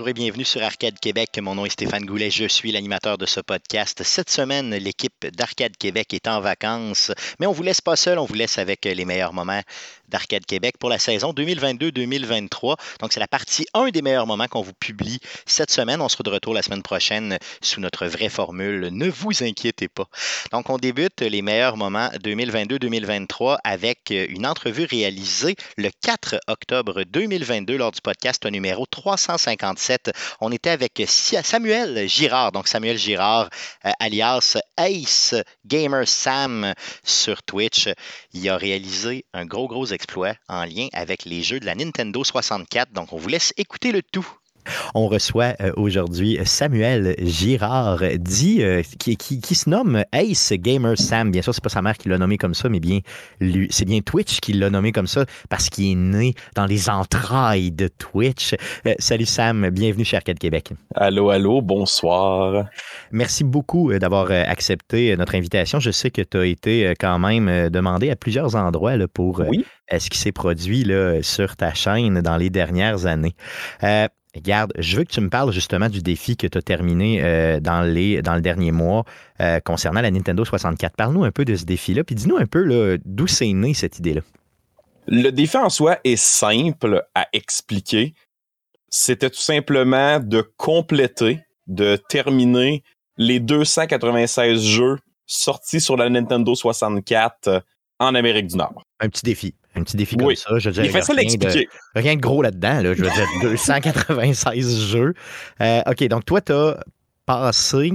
Bonjour et bienvenue sur Arcade Québec. Mon nom est Stéphane Goulet, je suis l'animateur de ce podcast. Cette semaine, l'équipe d'Arcade Québec est en vacances, mais on vous laisse pas seul, on vous laisse avec les meilleurs moments d'Arcade Québec pour la saison 2022-2023. Donc, c'est la partie 1 des meilleurs moments qu'on vous publie cette semaine. On sera de retour la semaine prochaine sous notre vraie formule. Ne vous inquiétez pas. Donc, on débute les meilleurs moments 2022-2023 avec une entrevue réalisée le 4 octobre 2022 lors du podcast numéro 357. On était avec Samuel Girard, donc Samuel Girard, euh, alias Ace Gamer Sam sur Twitch. Il a réalisé un gros, gros en lien avec les jeux de la Nintendo 64. Donc, on vous laisse écouter le tout. On reçoit euh, aujourd'hui Samuel Girard, dit, euh, qui, qui, se nomme Ace Gamer Sam. Bien sûr, c'est pas sa mère qui l'a nommé comme ça, mais bien c'est bien Twitch qui l'a nommé comme ça parce qu'il est né dans les entrailles de Twitch. Euh, salut Sam, bienvenue chez Arcade Québec. Allô, allô, bonsoir. Merci beaucoup d'avoir accepté notre invitation. Je sais que tu as été quand même demandé à plusieurs endroits là, pour ce qui s'est produit là, sur ta chaîne dans les dernières années. Regarde, je veux que tu me parles justement du défi que tu as terminé euh, dans le dernier mois euh, concernant la Nintendo 64. Parle-nous un peu de ce défi-là, puis dis-nous un peu d'où c'est né cette idée-là. Le défi en soi est simple à expliquer. C'était tout simplement de compléter, de terminer les 296 jeux sortis sur la Nintendo 64 en Amérique du Nord. Un petit défi. Un petit défi comme ça. Je veux Il fait ça l'expliquer. Rien de gros là-dedans. Je veux dire, 296 jeux. Euh, OK, donc toi, tu as passé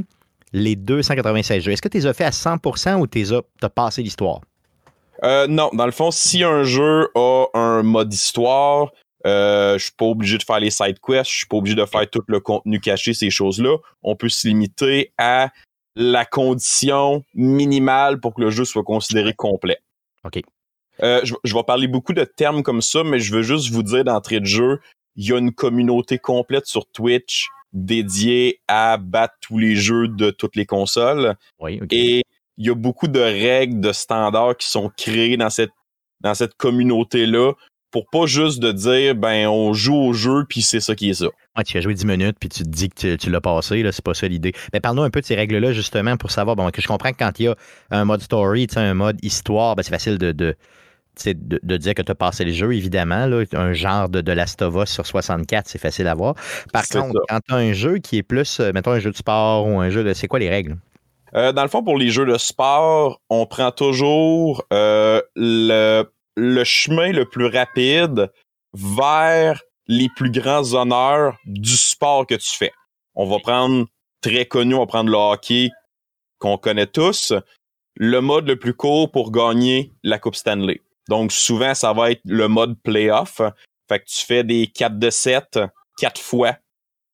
les 296 jeux. Est-ce que tu les as fait à 100% ou tu as, passé l'histoire? Euh, non, dans le fond, si un jeu a un mode histoire, euh, je suis pas obligé de faire les side quests, je suis pas obligé de faire tout le contenu caché, ces choses-là. On peut se limiter à la condition minimale pour que le jeu soit considéré complet. OK. Euh, je, vais parler beaucoup de termes comme ça, mais je veux juste vous dire d'entrée de jeu, il y a une communauté complète sur Twitch dédiée à battre tous les jeux de toutes les consoles. Oui, Et il y a beaucoup de règles, de standards qui sont créés dans cette, dans cette communauté-là pour pas juste de dire ben on joue au jeu puis c'est ça qui est ça. tu as joué 10 minutes puis tu te dis que tu, l'as passé, là, c'est pas ça l'idée. Mais parle-nous un peu de ces règles-là justement pour savoir, bon, que je comprends que quand il y a un mode story, un mode histoire, ben, c'est facile de, de, de, dire que tu as passé le jeu, évidemment. Là, un genre de, de Last of Us sur 64, c'est facile à voir. Par contre, quand tu as un jeu qui est plus, euh, mettons, un jeu de sport ou un jeu de. C'est quoi les règles? Euh, dans le fond, pour les jeux de sport, on prend toujours euh, le, le chemin le plus rapide vers les plus grands honneurs du sport que tu fais. On va prendre très connu, on va prendre le hockey qu'on connaît tous, le mode le plus court pour gagner la Coupe Stanley. Donc, souvent, ça va être le mode playoff. Fait que tu fais des 4 de 7 quatre fois,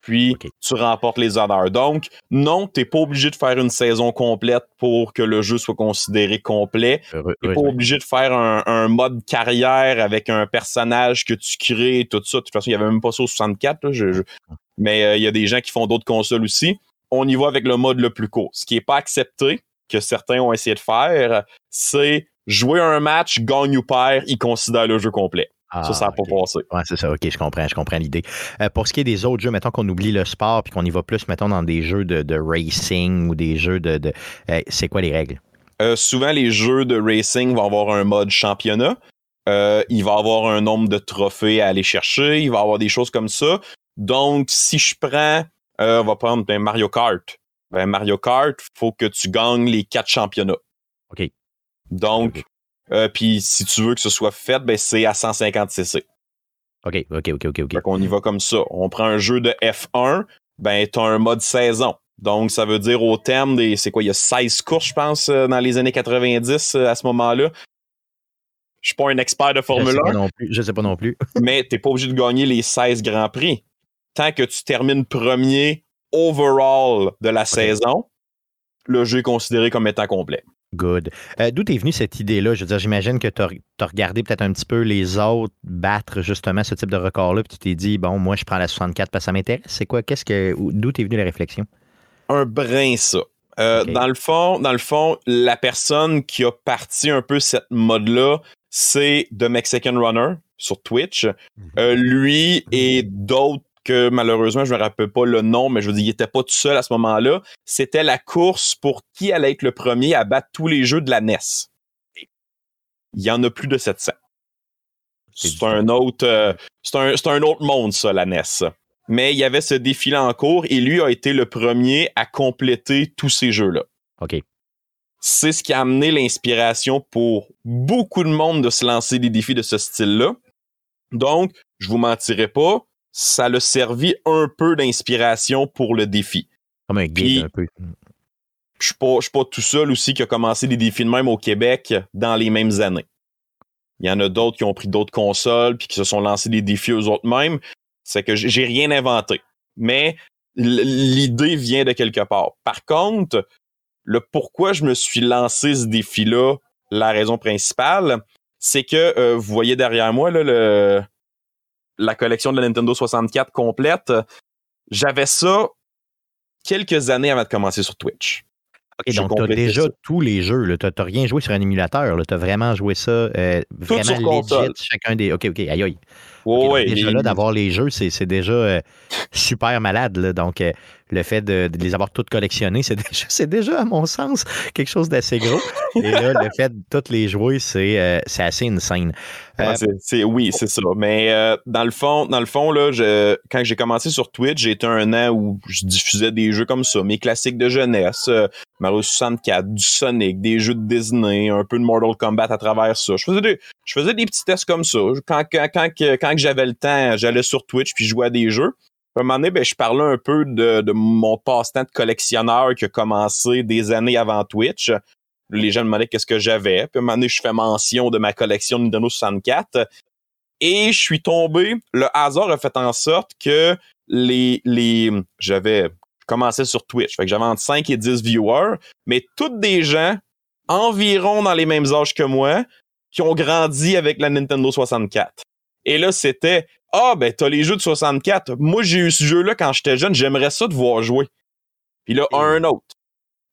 puis tu remportes les honneurs. Donc, non, tu n'es pas obligé de faire une saison complète pour que le jeu soit considéré complet. Tu n'es pas obligé de faire un, mode carrière avec un personnage que tu crées, tout ça. De toute façon, il n'y avait même pas ça au 64. Mais euh, il y a des gens qui font d'autres consoles aussi. On y va avec le mode le plus court. Ce qui n'est pas accepté, que certains ont essayé de faire, c'est jouer un match, gagne ou perd, il considère le jeu complet. Ça, ça n'a pas passé. Ouais, c'est ça. OK, je comprends, je comprends l'idée. Euh, pour ce qui est des autres jeux, mettons qu'on oublie le sport puis qu'on y va plus, mettons, dans des jeux de, racing ou des jeux de. Euh, c'est quoi les règles? Euh, souvent, les jeux de racing vont avoir un mode championnat. il va avoir un nombre de trophées à aller chercher. Il va avoir des choses comme ça. Donc, si je prends, on va prendre ben, Mario Kart. Ben, Mario Kart, il faut que tu gagnes les quatre championnats. OK. Donc, euh, puis si tu veux que ce soit fait, ben c'est à 150 cc. OK, OK, OK, OK. OK. On y va comme ça. On prend un jeu de F1, ben tu as un mode saison. Donc, ça veut dire au terme des. C'est quoi, il y a 16 courses, je pense, euh, dans les années 90 euh, à ce moment-là. Je suis pas un expert de Formule 1. Non plus, je sais pas non plus. mais t'es pas obligé de gagner les 16 Grands Prix. Tant que tu termines premier overall de la saison, le jeu est considéré comme étant complet. Good. Euh, d'où est venue cette idée-là? Je veux dire, j'imagine que tu as, regardé peut-être un petit peu les autres battre justement ce type de record-là, puis tu t'es dit, bon, moi, je prends la 64 parce que ça m'intéresse. C'est quoi? Qu'est-ce que. D'où est venue la réflexion? Un brin, ça. Euh, dans, le fond, dans le fond, la personne qui a parti un peu cette mode-là, c'est The Mexican Runner sur Twitch. Mhm. Euh, lui et d'autres que malheureusement, je me rappelle pas le nom, mais je veux dire, il était pas tout seul à ce moment-là. C'était la course pour qui allait être le premier à battre tous les jeux de la NES. Il y en a plus de 700. C'est un autre, euh, c'est un, un, autre monde, ça, la NES. Mais il y avait ce défi-là en cours et lui a été le premier à compléter tous ces jeux-là. OK. C'est ce qui a amené l'inspiration pour beaucoup de monde de se lancer des défis de ce style-là. Donc, je vous mentirai pas, ça l'a servi un peu d'inspiration pour le défi. Comme un guide un peu. Je suis pas, pas tout seul aussi qui a commencé des défis de même au Québec dans les mêmes années. Il y en a d'autres qui ont pris d'autres consoles puis qui se sont lancés des défis aux autres mêmes. C'est que j'ai rien inventé. Mais l'idée vient de quelque part. Par contre, le pourquoi je me suis lancé ce défi-là, la raison principale, c'est que euh, vous voyez derrière moi là, le, la collection de la Nintendo 64 complète. J'avais ça quelques années avant de commencer sur Twitch. OK, donc tu as déjà tous les jeux. Tu n'as rien joué sur un émulateur. Tu as vraiment joué ça euh, vraiment legit, chacun des. OK, OK, aïe aïe. ouais, déjà là, d'avoir les jeux, c'est déjà euh, super malade. Là. Donc, euh, le fait de, les avoir toutes collectionnées, c'est déjà, déjà, à mon sens, quelque chose d'assez gros. Et là, le fait de toutes les jouer, c'est euh, assez insane. Euh, c'est, oui, c'est ça. Mais euh, dans le fond, dans le fond là, je, quand j'ai commencé sur Twitch, j'ai été un an où je diffusais des jeux comme ça, mes classiques de jeunesse, Mario 64, du Sonic, des jeux de Disney, un peu de Mortal Kombat à travers ça. Je faisais des, je faisais des petits tests comme ça. Quand, quand, quand, quand j'avais le temps, j'allais sur Twitch puis je jouais à des jeux à un moment donné, ben, je parlais un peu de, de mon passe-temps de collectionneur qui a commencé des années avant Twitch. Les gens me demandaient qu'est-ce que j'avais. Puis à un moment donné, je fais mention de ma collection de Nintendo 64. Et je suis tombé. Le hasard a fait en sorte que les. les j'avais commencé sur Twitch. Fait que j'avais entre 5 et 10 viewers, mais toutes des gens environ dans les mêmes âges que moi qui ont grandi avec la Nintendo 64. Et là, c'était ah, ben, t'as les jeux de 64. Moi, j'ai eu ce jeu-là quand j'étais jeune, j'aimerais ça de voir jouer. Puis là, un autre.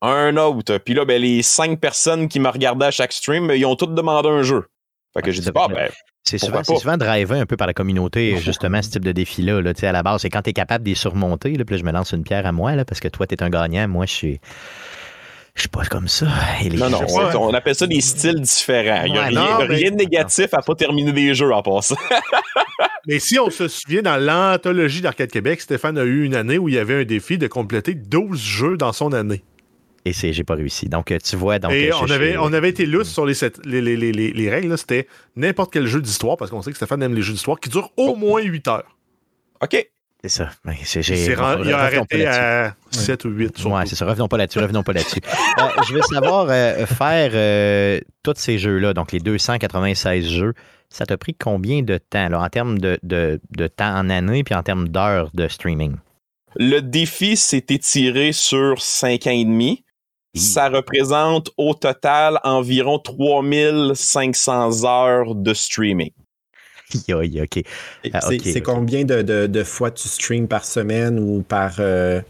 Un autre. Puis là, ben, les cinq personnes qui me regardaient à chaque stream, ben, ils ont tous demandé un jeu. Fait que j'ai dit, ah, ben. C'est souvent, souvent drivé un peu par la communauté, justement, ce type de défi-là. Là, à la base, c'est quand tu es capable de les surmonter. Là, puis là, je me lance une pierre à moi, là, parce que toi, tu es un gagnant. Moi, je suis. Je suis pas comme ça. non, non, on, appelle ça des styles différents. Il n'y a rien, de négatif à pas terminer des jeux en passant. mais si on se souvient, dans l'anthologie d'Arcade Québec, Stéphane a eu une année où il y avait un défi de compléter 12 jeux dans son année. Et c'est, j'ai pas réussi. Donc, tu vois. Donc, Et on, avait, on avait été lousse sur les, les, les, les règles. C'était n'importe quel jeu d'histoire, parce qu'on sait que Stéphane aime les jeux d'histoire, qui durent au oh. moins 8 heures. OK. C'est ça. Ben, il a arrêté à 7 ou 8. Ouais, c'est ça. Revenons pas là-dessus. Revenons pas là-dessus. Euh, je veux savoir, euh, faire euh, tous ces jeux-là, donc les 296 jeux, ça t'a pris combien de temps en termes de, de, de, temps en année puis en termes d'heures de streaming? Le défi s'est étiré sur 5 ans et demi. Ça représente au total environ 3500 heures de streaming. Ah, c'est combien de, fois tu streams par semaine ou par. Euh,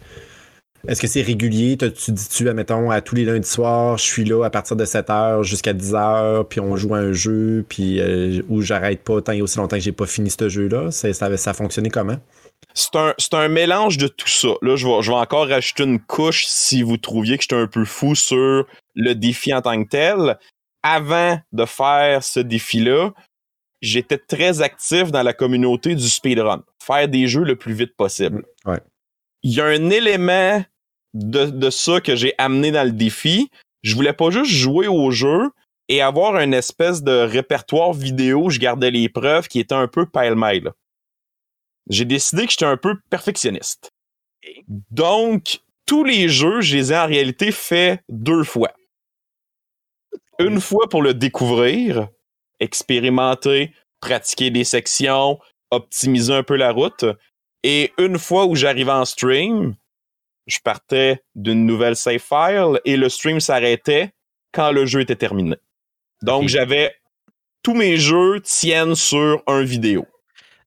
est-ce que c'est régulier? Tu dis-tu, admettons, à tous les lundis soirs, je suis là à partir de 7h jusqu'à 10h, puis on joue à un jeu, puis euh, où j'arrête pas tant et aussi longtemps que j'ai pas fini ce jeu-là? Ça, ça a fonctionné comment? C'est un, un, mélange de tout ça. Là, je vais, je vais encore rajouter une couche si vous trouviez que j'étais un peu fou sur le défi en tant que tel. Avant de faire ce défi-là, j'étais très actif dans la communauté du speedrun. Faire des jeux le plus vite possible. Il y a un élément de, de ça que j'ai amené dans le défi. Je voulais pas juste jouer au jeu et avoir une espèce de répertoire vidéo, je gardais les preuves qui était un peu pile-mile. J'ai décidé que j'étais un peu perfectionniste. Donc, tous les jeux, je les ai en réalité fait deux fois. Une fois pour le découvrir, expérimenter, pratiquer des sections, optimiser un peu la route. Et une fois où j'arrivais en stream, je partais d'une nouvelle save file et le stream s'arrêtait quand le jeu était terminé. Donc, j'avais tous mes jeux tiennent sur un vidéo.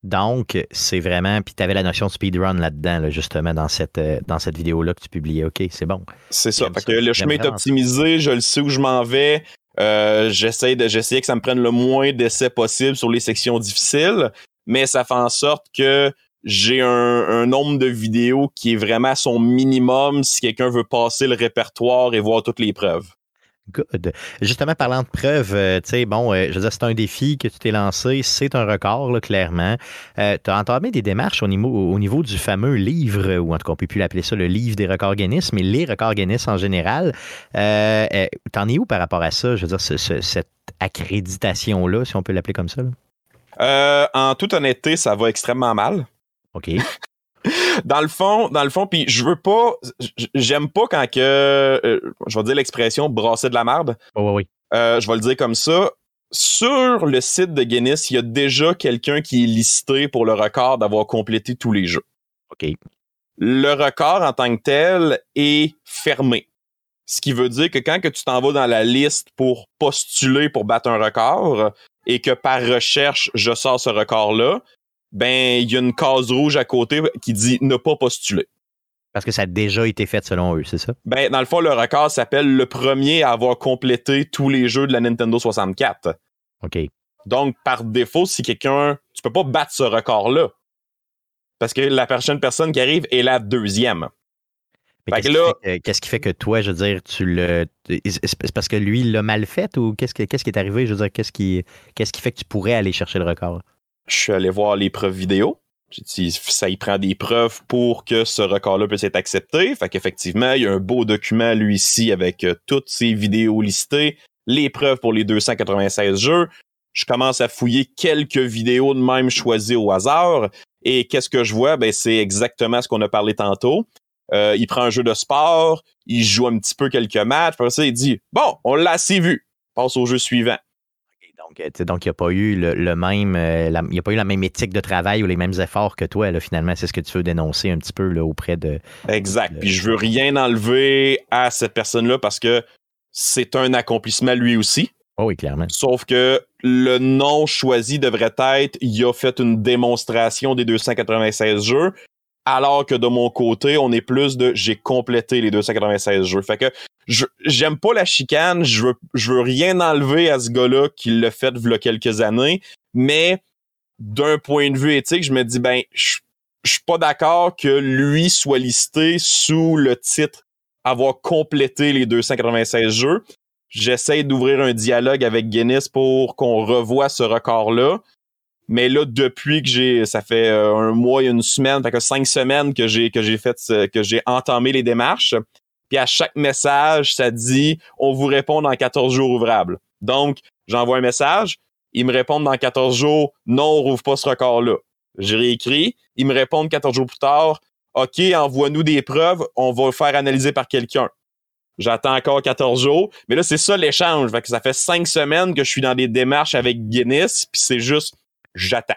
Donc, c'est vraiment. Puis tu avais la notion de speedrun là-dedans, justement, dans cette, euh, dans cette vidéo-là que tu publiais. OK, c'est bon. C'est ça. que le chemin est optimisé, je le sais où je m'en vais. Euh, j'essaie de, j'essaie que ça me prenne le moins d'essais possible sur les sections difficiles, mais ça fait en sorte que j'ai un, un nombre de vidéos qui est vraiment son minimum si quelqu'un veut passer le répertoire et voir toutes les preuves. Good. Justement, parlant de preuves, euh, tu sais, bon, euh, je veux dire, c'est un défi que tu t'es lancé, c'est un record, là, clairement. Euh, tu as entamé des démarches au niveau, au niveau du fameux livre, ou en tout cas, on peut plus l'appeler ça le livre des records Guinness, mais les records Guinness en général. T'en es où par rapport à ça? Je veux dire, cette accréditation-là, si on peut l'appeler comme ça? en toute honnêteté, ça va extrêmement mal. OK. dans le fond, dans le fond, puis je veux pas, j'aime pas quand que, euh, je vais dire l'expression brasser de la merde. Oh, oui, euh, je vais le dire comme ça. Sur le site de Guinness, il y a déjà quelqu'un qui est listé pour le record d'avoir complété tous les jeux. OK. Le record en tant que tel est fermé. Ce qui veut dire que quand que tu t'en vas dans la liste pour postuler pour battre un record et que par recherche, je sors ce record-là, ben il y a une case rouge à côté qui dit ne pas postuler. Parce que ça a déjà été fait selon eux, c'est ça? Ben, dans le fond, le record s'appelle le premier à avoir complété tous les jeux de la Nintendo 64. OK. Donc, par défaut, si quelqu'un. Tu peux pas battre ce record-là. Parce que la prochaine personne qui arrive est la deuxième. Qu'est-ce qui, fait que toi, je veux dire, tu le. C'est parce que lui, il l'a mal fait ou qu'est-ce qui est arrivé? Je veux dire, qu'est-ce qui, qu'est-ce qui fait que tu pourrais aller chercher le record? Je suis allé voir les preuves vidéo. Ça y prend des preuves pour que ce record-là puisse être accepté. Fait qu'effectivement, il y a un beau document, lui, ici, avec euh, toutes ces vidéos listées, les preuves pour les 296 jeux. Je commence à fouiller quelques vidéos de même choisies au hasard. Et qu'est-ce que je vois? Ben, c'est exactement ce qu'on a parlé tantôt. Euh, il prend un jeu de sport, il joue un petit peu quelques matchs, après il dit, bon, on l'a assez vu. Passe au jeu suivant. Donc, il n'y a pas eu le, même, euh, il a pas eu la même éthique de travail ou les mêmes efforts que toi, là, finalement. C'est ce que tu veux dénoncer un petit peu là, auprès de. Exact. Puis je veux rien enlever à cette personne-là parce que c'est un accomplissement lui aussi. Oh oui, clairement. Sauf que le nom choisi devrait être il a fait une démonstration des 296 jeux alors que de mon côté, on est plus de j'ai complété les 296 jeux. Fait que j'aime pas la chicane, je veux, je veux rien enlever à ce gars-là qui l'a fait a quelques années, mais d'un point de vue éthique, je me dis ben je, je suis pas d'accord que lui soit listé sous le titre avoir complété les 296 jeux. J'essaie d'ouvrir un dialogue avec Guinness pour qu'on revoie ce record-là. Mais là, depuis que j'ai, ça fait euh, un mois et une semaine, fait que cinq semaines que j'ai que j'ai fait, que j'ai entamé les démarches. Puis à chaque message, ça dit on vous répond dans 14 jours ouvrables. Donc, j'envoie un message, ils me répondent dans 14 jours, non, on rouvre pas ce record-là. J'ai réécrit, ils me répondent 14 jours plus tard, OK, envoie-nous des preuves, on va le faire analyser par quelqu'un. J'attends encore 14 jours. Mais là, c'est ça l'échange. Fait que ça fait cinq semaines que je suis dans des démarches avec Guinness, puis c'est juste j'attends.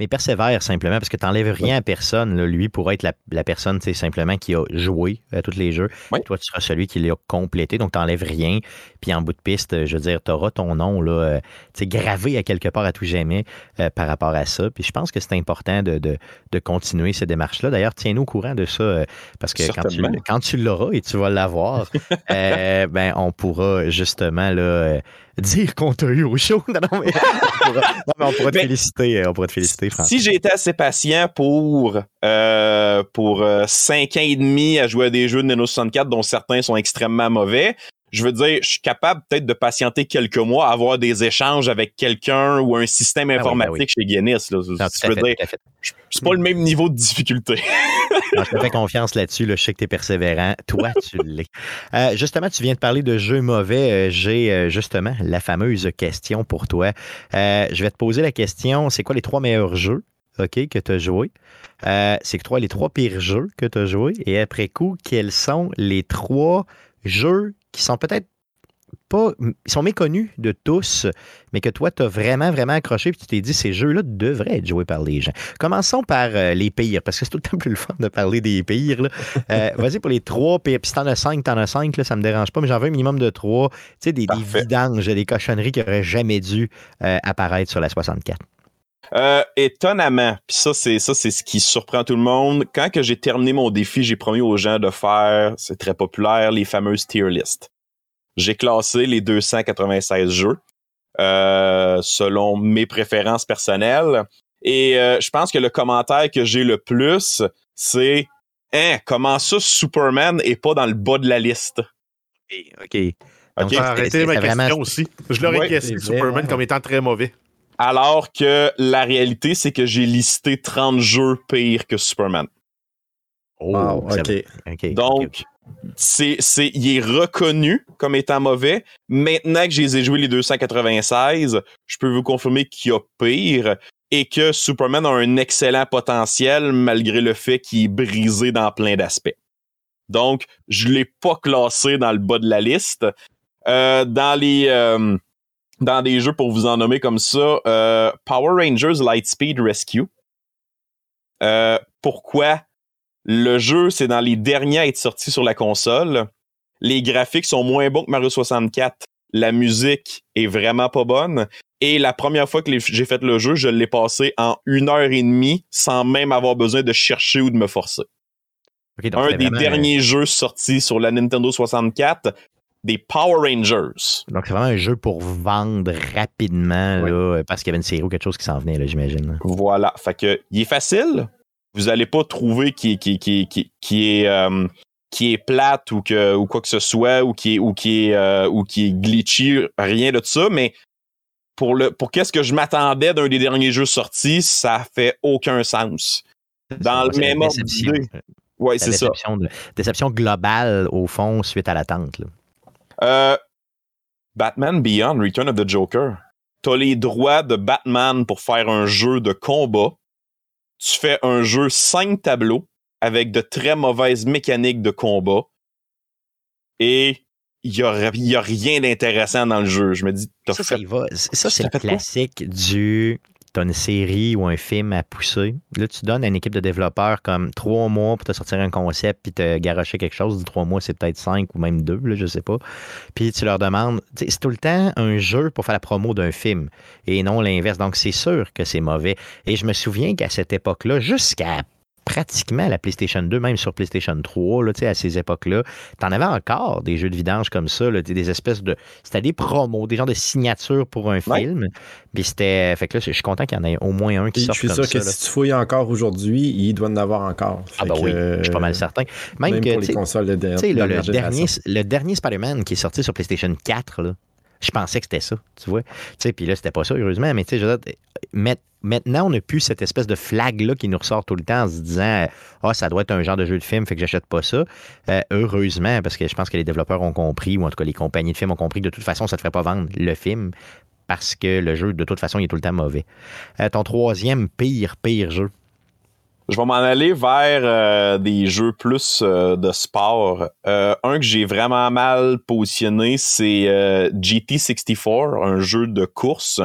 Mais persévère simplement parce que tu n'enlèves rien à personne. Lui pourrait être la, la personne simplement qui a joué à tous les jeux. Toi, tu seras celui qui l'a complété, donc tu n'enlèves rien. Puis en bout de piste, je veux dire, tu auras ton nom là, euh, gravé à quelque part à tout jamais euh, par rapport à ça. Puis je pense que c'est important de, de, continuer ces démarches-là. D'ailleurs, tiens-nous au courant de ça euh, parce que quand tu, quand tu l'auras et tu vas l'avoir, ben, on pourra justement là, dire qu'on t'a eu au show. Non, mais, on pourra, te féliciter. On pourra te féliciter, Si j'ai été assez patient pour, euh, pour euh, cinq ans et demi à jouer à des jeux de Nintendo 64 dont certains sont extrêmement mauvais, je veux dire, je suis capable peut-être de patienter quelques mois, avoir des échanges avec quelqu'un ou un système ah ben informatique chez Guinness. Là. je veux dire, c'est pas le même niveau de difficulté. je te fais confiance là-dessus. Je sais que tu es persévérant. Toi, tu l'es. Euh, justement, tu viens de parler de jeux mauvais. Euh, j'ai euh, justement la fameuse question pour toi. je vais te poser la question c'est quoi les trois meilleurs jeux OK, que tu as joués? c'est quoi les trois pires jeux que tu as joués? Et après coup, quels sont les trois jeux qui sont peut-être pas. Ils sont méconnus de tous, mais que toi, tu as vraiment, vraiment accroché, puis tu t'es dit, ces jeux-là devraient être joués par les gens. Commençons par euh, les pires, parce que c'est tout le temps plus le fun de parler des pires. Euh, vas-y pour les trois pires. Puis si t'en as cinq, t'en as cinq, là, ça me dérange pas, mais j'en veux un minimum de trois. Tu sais, des, vidanges, des cochonneries qui auraient jamais dû euh, apparaître sur la 64. Étonnamment, puis ça c'est ça c'est ce qui surprend tout le monde. Quand que j'ai terminé mon défi, j'ai promis aux gens de faire, c'est très populaire, les fameuses tier lists j'ai classé les 296 jeux euh, selon mes préférences personnelles. Et euh, je pense que le commentaire que j'ai le plus, c'est Hein, comment ça Superman est pas dans le bas de la liste? OK. OK. Ça a arrêté ma question vraiment- aussi. Je l'aurais c'est vrai, Superman, ouais. comme étant très mauvais. Alors que la réalité, c'est que j'ai listé 30 jeux pires que Superman. Oh, Wow, ça ok. va. OK, ok, Donc, c'est, c'est, il est reconnu comme étant mauvais. Maintenant que je les ai joués les 296, je peux vous confirmer qu'il y a pire et que Superman a un excellent potentiel malgré le fait qu'il est brisé dans plein d'aspects. Donc, je l'ai pas classé dans le bas de la liste. Euh, dans les euh, dans des jeux pour vous en nommer comme ça, euh, Power Rangers Lightspeed Rescue. Euh, pourquoi le jeu, c'est dans les derniers à être sortis sur la console. Les graphiques sont moins bons que Mario 64. La musique est vraiment pas bonne. Et la première fois que j'ai fait le jeu, je l'ai passé en une heure et demie sans même avoir besoin de chercher ou de me forcer. Un des derniers jeux sortis sur la Nintendo 64, des Power Rangers. Donc, c'est vraiment un jeu pour vendre rapidement, Oui. là, parce qu'il y avait une série ou quelque chose qui s'en venait, là, j'imagine. Voilà. Fait que, il est facile. Vous allez pas trouver qui est, qui, qui, qui, qui est, euh, qui est plate ou, que, ou quoi que ce soit, ou qui est, ou qui est, euh, ou qui est glitchy, rien de ça, mais pour le, pour qu'est-ce que je m'attendais d'un des derniers jeux sortis, ça fait aucun sens. Dans le même ordre. Ouais, c'est ça. déception, globale, au fond, suite à l'attente. là. Euh, Batman Beyond, Return of the Joker. T'as les droits de Batman pour faire un jeu de combat. Tu fais un jeu 5 tableaux avec de très mauvaises mécaniques de combat. Et il n'y a, y a rien d'intéressant dans le jeu. Je me dis, Ça, ça, y va. Ça, c'est le classique du. T'as une série ou un film à pousser. Là, tu donnes à une équipe de développeurs comme trois mois pour te sortir un concept puis te garocher quelque chose. Du trois mois, c'est peut-être cinq ou même deux, là, je sais pas. Puis tu leur demandes. tu C'est tout le temps un jeu pour faire la promo d'un film et non l'inverse. Donc, c'est sûr que c'est mauvais. Et je me souviens qu'à cette époque-là, jusqu'à pratiquement la PlayStation 2, même sur PlayStation 3, là, à ces époques-là, t'en avais encore des jeux de vidange comme ça, là, des espèces de. C'était des promos, des genres de signatures pour un Ouais. film. Puis c'était. Fait que là, je suis content qu'il y en ait au moins un qui Puis je sorte suis sûr que là. si tu fouilles encore aujourd'hui, il doit en avoir encore. Ah, ben oui, je suis pas mal certain. Même, Même que, pour tu les sais, consoles de le, le dernier, le dernier Spider-Man qui est sorti sur PlayStation 4, là, je pensais que c'était ça, tu vois. Tu sais, puis là, c'était pas ça, heureusement, mais tu sais, maintenant, on n'a plus cette espèce de flag-là qui nous ressort tout le temps en se disant Ah, ça doit être un genre de jeu de film, fait que j'achète pas ça. Euh, heureusement, parce que je pense que les développeurs ont compris, ou en tout cas les compagnies de films ont compris que de toute façon, ça ne te ferait pas vendre le film parce que le jeu, de toute façon, il est tout le temps mauvais. Euh, ton troisième pire, pire jeu? Je vais m'en aller vers euh, des jeux plus euh, de sport. Euh, un que j'ai vraiment mal positionné, c'est euh, GT64, un jeu de course.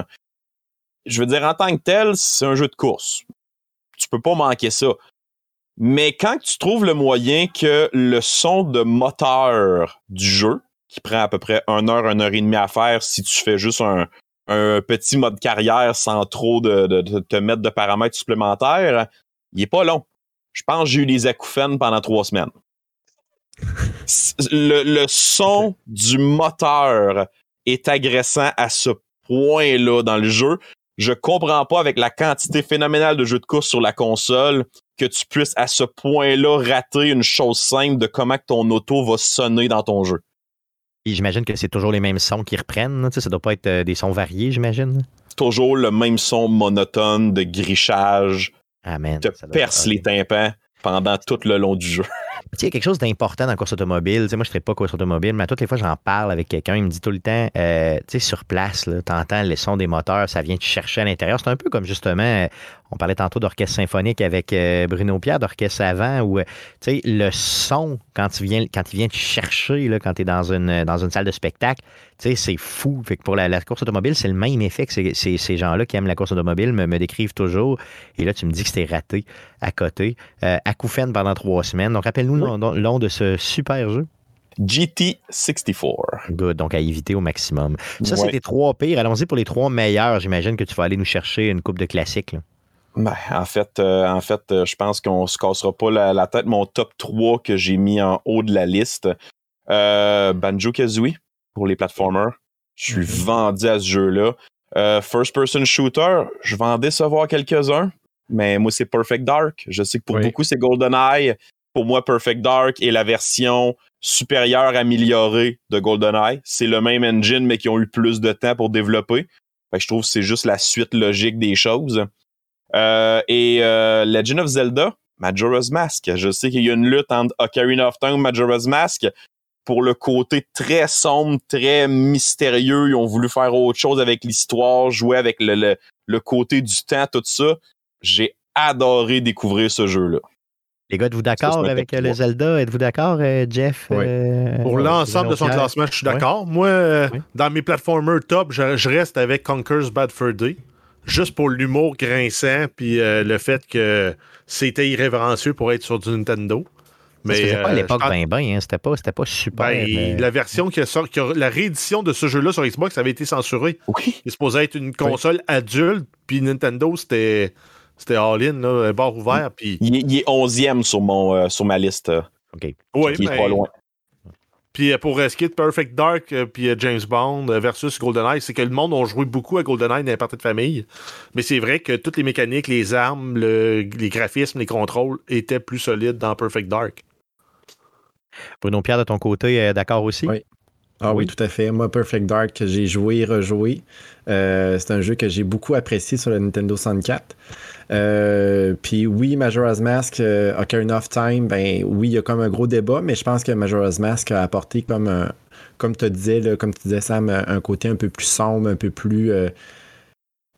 Je veux dire, en tant que tel, c'est un jeu de course. Tu peux pas manquer ça. Mais quand tu trouves le moyen que le son de moteur du jeu, qui prend à peu près une heure, une heure et demie à faire si tu fais juste un, un petit mode carrière sans trop de, de- de te mettre de paramètres supplémentaires, il est pas long. Je pense que j'ai eu des acouphènes pendant trois semaines. Le, le son du moteur est agressant à ce point-là dans le jeu. Je comprends pas avec la quantité phénoménale de jeux de course sur la console que tu puisses à ce point-là rater une chose simple de comment ton auto va sonner dans ton jeu. Et j'imagine que c'est toujours les mêmes sons qui reprennent. Ça doit pas être euh, des sons variés, j'imagine. Toujours le même son monotone de grichage, Amen. te perce les tympans pendant tout le long du jeu. Il y a quelque chose d'important dans la course automobile. Tu sais, moi, je ne pas course automobile, mais à toutes les fois, j'en parle avec quelqu'un. Il me dit tout le temps, euh, sur place, tu entends les sons des moteurs, ça vient te chercher à l'intérieur. C'est un peu comme justement, euh, on parlait tantôt d'orchestre symphonique avec euh, Bruno Pierre, d'orchestre savant, où, le son, quand il vient, quand te chercher, là, quand tu es dans une, dans une salle de spectacle, c'est fou. Fait que pour la, course automobile, c'est le même effet que ces, gens-là qui aiment la course automobile me, décrivent toujours. Et là, tu me dis que c'était raté à côté. Euh, acouphène pendant trois semaines. Donc, rappelle-nous le nom de ce super jeu. GT64. Good, donc à éviter au maximum. Ça, Ouais. c'est les trois pires. Allons-y pour les trois meilleurs. J'imagine que tu vas aller nous chercher une coupe de classiques. là. Ben, en fait, euh, en fait euh, je pense qu'on se cassera pas la, la tête. Mon top 3 que j'ai mis en haut de la liste, euh, Banjo-Kazooie pour les platformers. Je suis Mhm. vendu à ce jeu-là. First person shooter, je vais en décevoir quelques-uns, mais moi c'est Perfect Dark. Je sais que pour Oui. beaucoup c'est GoldenEye. Pour moi, Perfect Dark est la version supérieure améliorée de GoldenEye. C'est le même engine, mais qui ont eu plus de temps pour développer. Je trouve que c'est juste la suite logique des choses. Euh, et euh, Legend of Zelda, Majora's Mask. Je sais qu'il y a une lutte entre Ocarina of Time et Majora's Mask. Pour le côté très sombre, très mystérieux, ils ont voulu faire autre chose avec l'histoire, jouer avec le côté du temps, tout ça. J'ai adoré découvrir ce jeu-là. Les gars, êtes-vous d'accord avec euh, le. Zelda? Êtes-vous d'accord, euh, Jeff? Oui. euh, Pour euh, l'ensemble de son classement, je suis d'accord. Moi, euh, Oui. dans mes platformers top, je, je reste avec Conker's Bad Fur Day. Juste pour l'humour grinçant, puis euh, le fait que c'était irrévérencieux pour être sur du Nintendo. Ça se faisait pas à l'époque, ben, ben, hein, c'était pas, c'était pas super. ben, la version qui a sort- qui a- la réédition de ce jeu-là sur Xbox avait été censurée. Oui. Il supposait être une console adulte, puis Nintendo, c'était c'était all-in, là, barre ouvert, puis Il, est- il est 11e sur, mon, euh, sur ma liste, euh, OK. oui, qui est pas loin. Puis euh, pour euh, ce qui est de Perfect Dark euh, puis euh, James Bond euh, versus GoldenEye, c'est que le monde a joué beaucoup à GoldenEye dans les parties de famille. Mais c'est vrai que toutes les mécaniques, les armes, le- les graphismes, les contrôles étaient plus solides dans Perfect Dark. Bruno Pierre, de ton côté, euh, d'accord aussi? Oui. Ah oui, tout à fait. Moi, Perfect Dark, que j'ai joué et rejoué. Euh, c'est un jeu que j'ai beaucoup apprécié sur le Nintendo 64. Euh, puis oui, Majora's Mask, euh, Ocarina of Time, ben oui, il y a comme un gros débat, mais je pense que Majora's Mask a apporté comme un, comme tu disais, là, comme tu disais Sam, un côté un peu plus sombre, un peu plus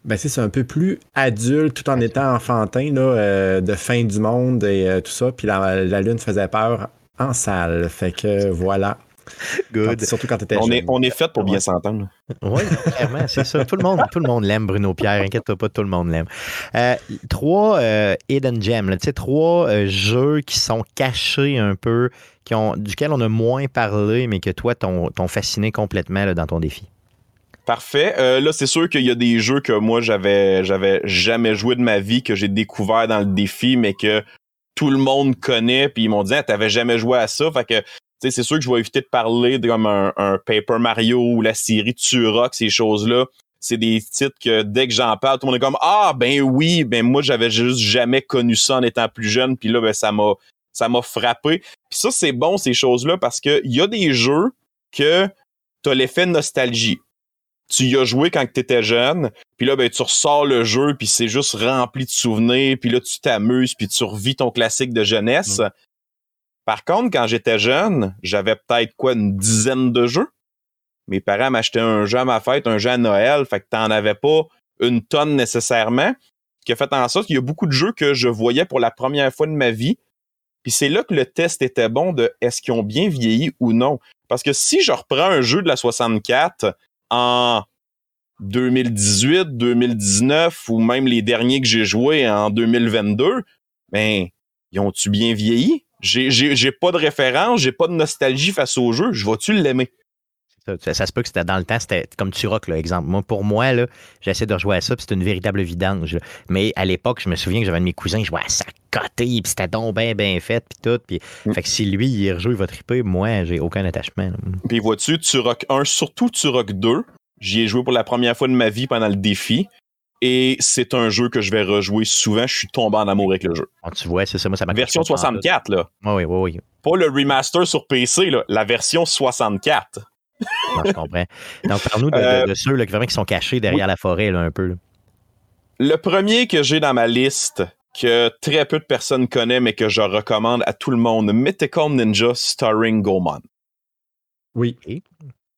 ben c'est un peu plus adulte tout en étant enfantin là, de fin du monde et tout ça. Puis la, la lune faisait peur en salle. Fait que voilà. Good. Quand- surtout quand tu étais On jeune. est, on est fait pour bien Ouais. s'entendre. Oui, clairement, c'est ça. Tout le monde, tout le monde l'aime, Bruno Pierre. Inquiète-toi pas, tout le monde l'aime. Euh, trois euh, hidden gems, tu sais, trois euh, jeux qui sont cachés un peu, qui ont, duquel on a moins parlé, mais que toi, t'ont fasciné complètement là, dans ton défi. Parfait. Euh, là, c'est sûr qu'il y a des jeux que moi, j'avais, j'avais jamais joué de ma vie, que j'ai découvert dans le défi, mais que tout le monde connaît, puis ils m'ont dit, ah, t'avais jamais joué à ça. Fait que, c'est sûr que je vais éviter de parler de comme un, Paper Mario ou la série Turok, ces choses-là. C'est des titres que dès que j'en parle, tout le monde est comme, ah, ben oui, ben moi, j'avais juste jamais connu ça en étant plus jeune, puis là, ben, ça m'a, ça m'a frappé. Puis ça, c'est bon, ces choses-là, parce que il y a des jeux que t'as l'effet de nostalgie tu y as joué quand tu étais jeune, puis là, ben, tu ressors le jeu, puis c'est juste rempli de souvenirs, puis là, tu t'amuses, puis tu revis ton classique de jeunesse. Par contre, quand j'étais jeune, j'avais peut-être quoi, une dizaine de jeux. Mes parents m'achetaient un jeu à ma fête, un jeu à Noël, fait que t'en avais pas une tonne nécessairement, qui a fait en sorte qu'il y a beaucoup de jeux que je voyais pour la première fois de ma vie. Puis c'est là que le test était bon de est-ce qu'ils ont bien vieilli ou non. Parce que si je reprends un jeu de la 64 en 2018, 2019 ou même les derniers que j'ai joués en 2022, ben, ils ont-tu bien vieilli? J'ai, pas de référence, j'ai pas de nostalgie face au jeu. Je vais-tu l'aimer? Ça, ça- ça se peut que c'était dans le temps, c'était comme Turok, là, exemple. Moi, pour moi, là, j'essaie de rejouer à ça, puis c'est une véritable vidange. là. Mais à l'époque, je me souviens que j'avais un de mes cousins, je jouais à ça côté, puis c'était donc bien, bien fait, puis tout. Puis, Mm. Fait que si lui, il rejoue, il va triper, moi, j'ai aucun attachement. Puis vois-tu, Turok 1, surtout Turok 2, j'y ai joué pour la première fois de ma vie pendant le défi. Et c'est un jeu que je vais rejouer souvent. Je suis tombé en amour avec le jeu. Bon, tu vois, c'est ça, moi, ça m'a Version 64, là. Oui, oui, oui. Pas le remaster sur PC, là. La version 64. Non, je comprends. Donc, parle-nous de, de- Euh, de ceux là, qui, vraiment qui sont cachés derrière la forêt, là, un peu. là. Le premier que j'ai dans ma liste, que très peu de personnes connaissent, mais que je recommande à tout le monde, Mythical Ninja starring Goemon. Oui.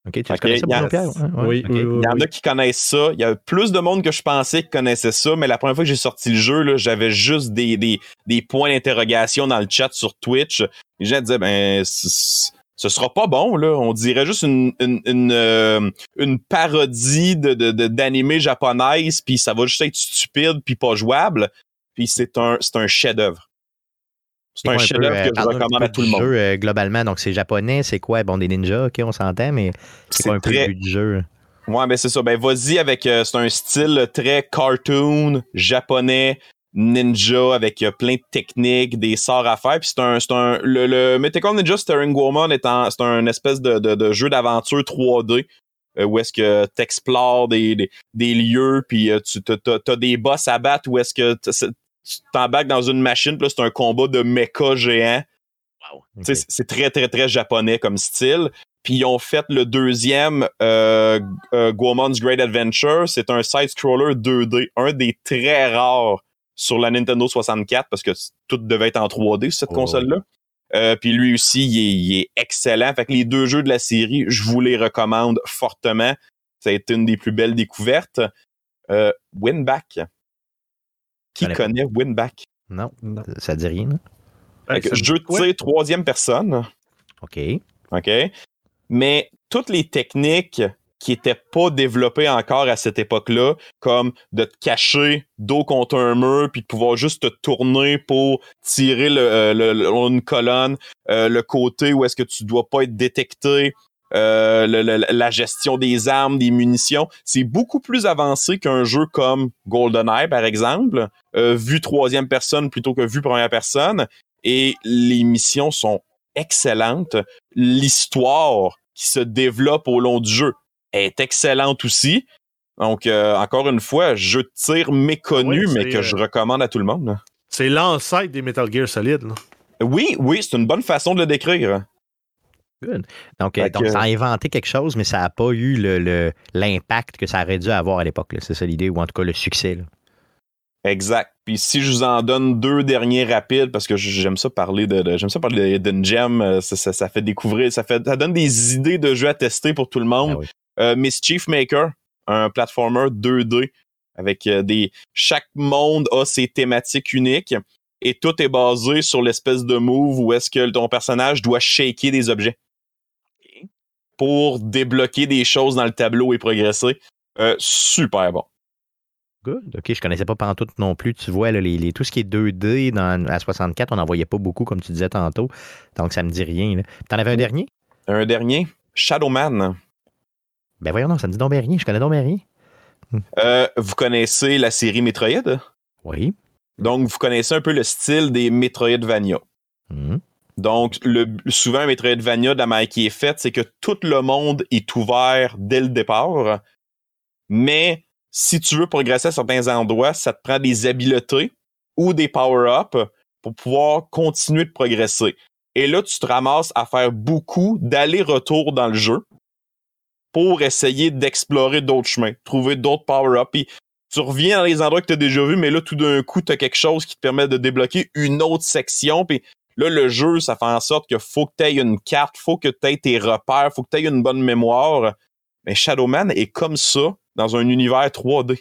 OK, tu connais ça, Pierre? Ouais, Oui, OK. oui, oui, Il y en a qui connaissent ça. Il y a plus de monde que je pensais qui connaissait ça, mais la première fois que j'ai sorti le jeu, là, j'avais juste des, des, des points d'interrogation dans le chat sur Twitch. Les gens disaient, ben, ce sera pas bon, là. On dirait juste une, une, une, euh, une parodie de, de, de- japonaise, puis ça va juste être stupide, puis pas jouable. Puis c'est un, c'est un chef-d'œuvre. C'est un peu, euh, que je recommande à peu tout le monde. Jeu, euh, globalement, donc c'est japonais, c'est quoi? Bon, des ninjas, OK, on s'entend, mais c'est quoi un peu très- le but du jeu? Ouais, ben c'est ça. Ben vas-y avec euh, c'est un style très cartoon, japonais, ninja avec euh, plein de techniques, des sorts à faire. Puis c'est un, c'est un le, le Mythical Ninja Starring Woman est c'est un espèce de, de, de jeu d'aventure 3D euh, où est-ce que tu explores des, des, des lieux, puis tu as, des boss à battre, où est-ce que tu t'embarques dans une machine, puis là, c'est un combat de mecha géant. Wow. Tu sais, C'est très, très, très japonais comme style. Puis ils ont fait le deuxième, euh, euh, Goemon's Great Adventure. C'est un side-scroller 2D, un des très rares sur la Nintendo 64 parce que tout devait être en 3D sur cette Oh. console-là. Euh, puis lui aussi, il est, il est excellent. Fait que les deux jeux de la série, je vous les recommande fortement. Ça a été une des plus belles découvertes. Euh, Winback. Qui connaît Winback? Non, ça dit rien. ça me jeu de tir troisième personne. OK. OK? Mais toutes les techniques qui n'étaient pas développées encore à cette époque-là, comme de te cacher dos contre un mur, puis de pouvoir juste te tourner pour tirer le, euh, le- le- une colonne, euh, le côté où est-ce que tu dois pas être détecté, euh, le- le- la gestion des armes, des munitions, c'est beaucoup plus avancé qu'un jeu comme GoldenEye, par exemple, euh, vu troisième personne plutôt que vu première personne. Et les missions sont excellentes. L'histoire qui se développe au long du jeu est excellente aussi. Donc, euh, encore une fois, jeu de tir méconnu, Oui, mais que je recommande à tout le monde. C'est l'ancêtre des Metal Gear Solid. là. Oui, oui, c'est une bonne façon de le décrire. Donc, euh, donc ça a inventé quelque chose, mais ça n'a pas eu le- le- l'impact que ça aurait dû avoir à l'époque. C'est ça l'idée, ou en tout cas le succès. là. Exact. Puis si je vous en donne deux derniers rapides, parce que j'aime ça parler de, de- j'aime ça parler Hidden Gem, euh, ça, ça- ça fait découvrir, ça fait, ça donne des idées de jeux à tester pour tout le monde. Ah oui. Euh, Mischief Maker, un platformer 2D avec des, chaque monde a ses thématiques uniques et tout est basé sur l'espèce de move où est-ce que ton personnage doit shaker des objets pour débloquer des choses dans le tableau et progresser. Euh, super bon. Good. OK, je connaissais pas pantoute non plus. Tu vois, là, les, les- tout ce qui est 2D dans, à 64, on n'en voyait pas beaucoup, comme tu disais tantôt. Donc, ça me dit rien. là. T'en avais un dernier? Un dernier, Shadowman. Ben voyons, non, ça me dit donc bien rien. Je connais donc bien rien. Euh, vous connaissez la série Metroid? Oui. Donc, vous connaissez un peu le style des Metroidvania. Mhm. Donc, le, souvent, Metroidvania, de la manière qui est faite, c'est que tout le monde est ouvert dès le départ. Mais si tu veux progresser à certains endroits, ça te prend des habiletés ou des power-ups pour pouvoir continuer de progresser. Et là, tu te ramasses à faire beaucoup d'allers-retours dans le jeu pour essayer d'explorer d'autres chemins, trouver d'autres power-ups. Tu reviens dans les endroits que tu as déjà vus, mais là, tout d'un coup, tu as quelque chose qui te permet de débloquer une autre section. Là, le jeu, ça fait en sorte qu'il faut que tu aies une carte, faut que tu aies tes repères, faut que tu aies une bonne mémoire. Mais Shadowman est comme ça dans un univers 3D.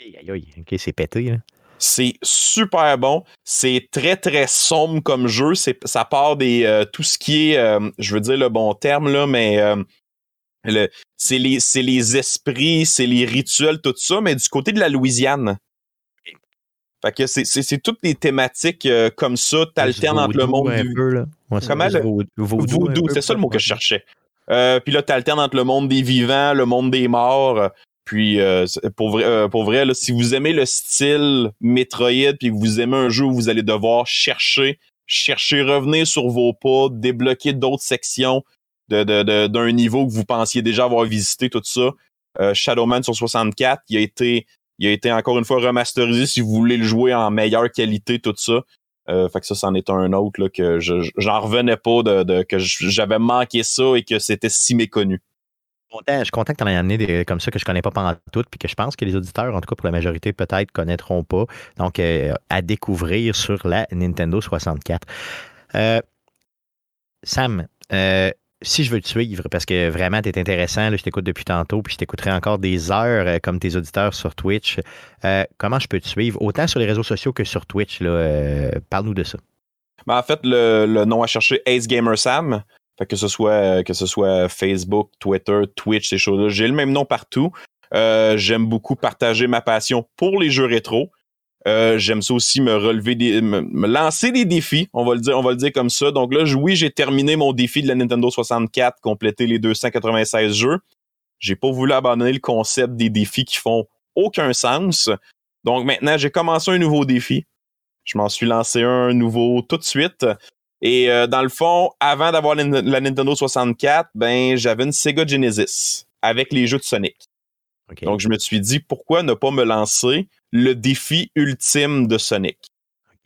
Aïe, aïe, aïe. OK, c'est pété. Là. C'est super bon. C'est très, très sombre comme jeu. C'est, ça part des. euh, tout ce qui est. euh, je veux dire le bon terme, là, mais. euh, le, c'est, les, c'est les esprits, c'est les rituels, tout ça, mais du côté de la Louisiane. Fait que c'est, toutes des thématiques euh, comme ça. T'alternes entre le monde du, peu, là. Ouais, Comment le- Voodoo, c'est ça le mot que je cherchais. Euh, puis là, t'alternes entre le monde des vivants, le monde des morts. Puis euh, c'est- pour vrai, pour vrai là, si vous aimez le style Metroid, puis que vous aimez un jeu où vous allez devoir chercher, chercher, revenir sur vos pas, débloquer d'autres sections de, de- de- d'un niveau que vous pensiez déjà avoir visité, tout ça. Shadowman sur 64, il a été, il a été encore une fois remasterisé si vous voulez le jouer en meilleure qualité, tout ça. Euh, fait que ça, c'en est un autre là, que je, j'en revenais pas de, de- que j'avais manqué ça et que c'était si méconnu. je suis content que tu en aies amené des comme ça que je connais pas pendant tout, puis que je pense que les auditeurs, en tout cas pour la majorité, peut-être connaîtront pas. Donc, euh, à découvrir sur la Nintendo 64. Euh, Sam, euh, si je veux te suivre, parce que vraiment, tu es intéressant, je t'écoute depuis tantôt, puis je t'écouterai encore des heures euh, comme tes auditeurs sur Twitch. euh, comment je peux te suivre, autant sur les réseaux sociaux que sur Twitch? euh, Parle-nous de ça. Ben, en fait, le, nom à chercher, Ace Gamer Sam. Que ce soit que ce soit Facebook, Twitter, Twitch, ces choses-là. J'ai le même nom partout. J'aime beaucoup partager ma passion pour les jeux rétro. Euh, j'aime ça aussi me relever des, me, me lancer des défis, on va le dire, on va le dire comme ça. Donc là, oui, j'ai terminé mon défi de la Nintendo 64, complété les 296 jeux. J'ai pas voulu abandonner le concept des défis qui font aucun sens. Donc maintenant, j'ai commencé un nouveau défi. Je m'en suis lancé un nouveau tout de suite. Et euh, dans le fond, avant d'avoir la, la Nintendo 64, ben j'avais une Sega Genesis avec les jeux de Sonic. Donc, je me suis dit, pourquoi ne pas me lancer le défi ultime de Sonic?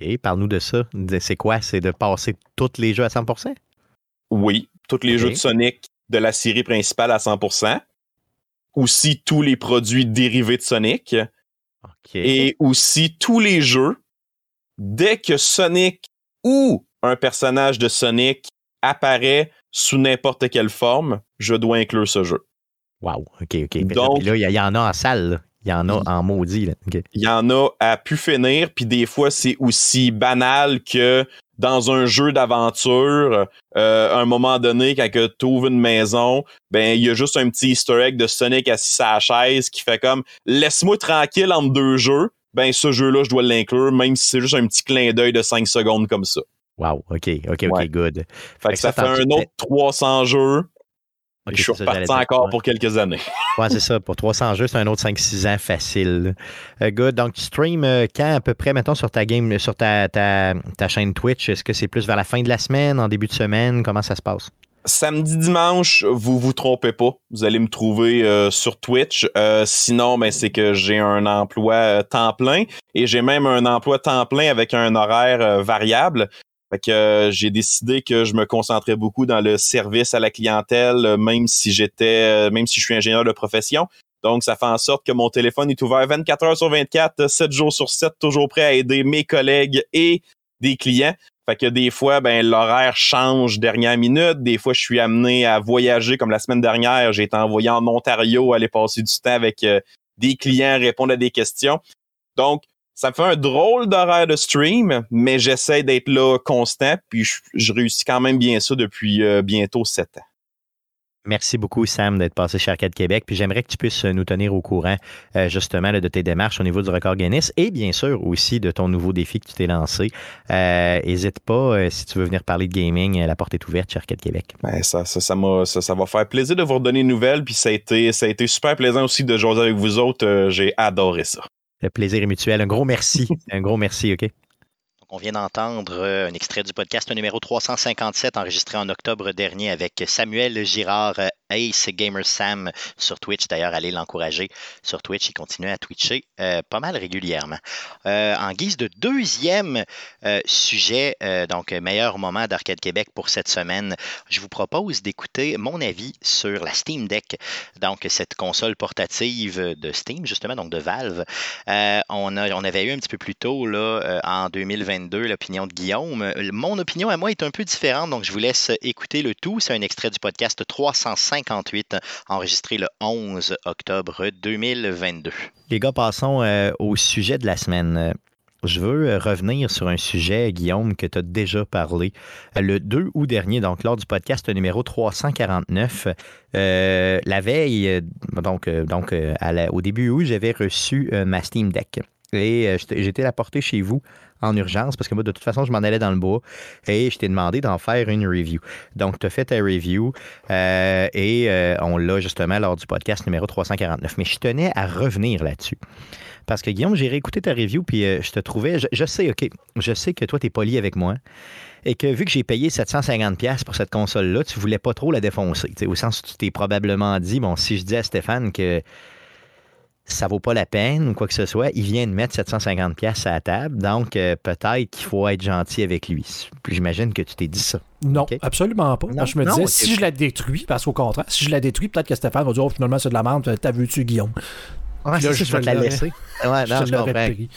OK, Parle-nous de ça. C'est quoi? C'est de passer tous les jeux à 100% Oui, tous les jeux de Sonic de la série principale à 100%. Aussi tous les produits dérivés de Sonic. OK. Et aussi tous les jeux, dès que Sonic ou un personnage de Sonic apparaît sous n'importe quelle forme, je dois inclure ce jeu. Wow. OK, OK. Donc- là, il y, a- il y en a en salle. Il y en a en maudit. Là. Il y en a à pu finir, puis des fois, c'est aussi banal que dans un jeu d'aventure, euh, à un moment donné, quand tu ouvres une maison, ben il y a juste un petit easter egg de Sonic assis à la chaise qui fait comme laisse-moi tranquille entre deux jeux. Ben ce jeu-là, je dois l'inclure, même si c'est juste un petit clin d'œil de 5 secondes comme ça. Wow. OK, OK, OK, Ouais. good. Fait Fait que ça ça, fait un autre 300 jeux. Je suis reparti encore Ouais. pour quelques années. Ouais, c'est ça. Pour 300 jeux, c'est un autre 5-6 ans facile. Euh, good. Donc, tu stream euh, quand à peu près, mettons, sur ta game, sur ta, ta, ta chaîne Twitch? Est-ce que c'est plus vers la fin de la semaine, en début de semaine? Comment ça se passe? Samedi, dimanche, vous vous trompez pas. Vous allez me trouver euh, sur Twitch. Euh, sinon, ben, c'est que j'ai un emploi euh, temps plein et j'ai même un emploi temps plein avec un horaire variable. Fait que euh, j'ai décidé que je me concentrais beaucoup dans le service à la clientèle, euh, même si j'étais, euh, même si je suis ingénieur de profession. Donc, ça fait en sorte que mon téléphone est ouvert 24 heures sur 24, 7 jours sur 7, toujours prêt à aider mes collègues et des clients. Fait que des fois, ben, l'horaire change dernière minute. Des fois, je suis amené à voyager, comme la semaine dernière, j'ai été envoyé en Ontario, aller passer du temps avec des clients, répondre à des questions. Donc, ça me fait un drôle d'horaire de stream, mais j'essaie d'être là constant, puis je, je réussis quand même bien ça depuis euh, bientôt sept ans. Merci beaucoup, Sam, d'être passé chez Arcade Québec. Puis j'aimerais que tu puisses nous tenir au courant, euh, justement, là, de tes démarches au niveau du record Guinness et bien sûr aussi de ton nouveau défi que tu t'es lancé. N'hésite pas, euh, si tu veux venir parler de gaming, euh, la porte est ouverte chez Arcade Québec. Ben, ça, ça, ça, m'a- ça, ça va faire plaisir de vous redonner une nouvelle, puis ça a été, ça a été super plaisant aussi de jouer avec vous autres. Euh, j'ai adoré ça. Le plaisir est mutuel. Un gros merci. Un gros merci, OK? Donc, on vient d'entendre euh, un extrait du podcast numéro 357 enregistré en octobre dernier avec Samuel Girard, Ace Gamer Sam sur Twitch. D'ailleurs, allez l'encourager sur Twitch. Il continue à twitcher euh, pas mal régulièrement. Euh, en guise de deuxième euh, sujet, donc meilleur moment d'Arcade Québec pour cette semaine, je vous propose d'écouter mon avis sur la Steam Deck, donc cette console portative de Steam, justement, donc de Valve. On, a, on avait eu un petit peu plus tôt, là, en 2022, l'opinion de Guillaume. Mon opinion à moi est un peu différente, donc je vous laisse écouter le tout. C'est un extrait du podcast 358, enregistré le 11 octobre 2022. Les gars, passons euh, au sujet de la semaine. Je veux euh, revenir sur un sujet, Guillaume, que tu as déjà parlé. Euh, Le 2 août dernier, donc lors du podcast numéro 349, euh, la veille, donc, donc au début août, j'avais reçu ma Steam Deck. Et j'étais- la porter chez vous en urgence parce que moi, de toute façon, je m'en allais dans le bois et je t'ai demandé d'en faire une review. Donc, tu as fait ta review euh, et euh, on l'a justement lors du podcast numéro 349. Mais je tenais à revenir là-dessus. Parce que Guillaume, j'ai réécouté ta review, puis euh, je te trouvais, je, sais, OK, je sais que toi, tu es poli avec moi, et que vu que j'ai payé 750$ pour cette console-là, tu voulais pas trop la défoncer. Au sens où tu t'es probablement dit, bon, si je dis à Stéphane que ça vaut pas la peine ou quoi que ce soit, il vient de mettre 750$ à la table, donc euh, peut-être qu'il faut être gentil avec lui. J'imagine que tu t'es dit ça. Non, absolument pas. Non, Moi, je me non, disais, si je la détruis, parce qu'au contraire, si je la détruis, peut-être que Stéphane va dire, oh, finalement, c'est de la merde, t'as vu-tu, Guillaume? Ah, là, ça, je je vais te la laisser. Ouais, Je non, comprends. pris.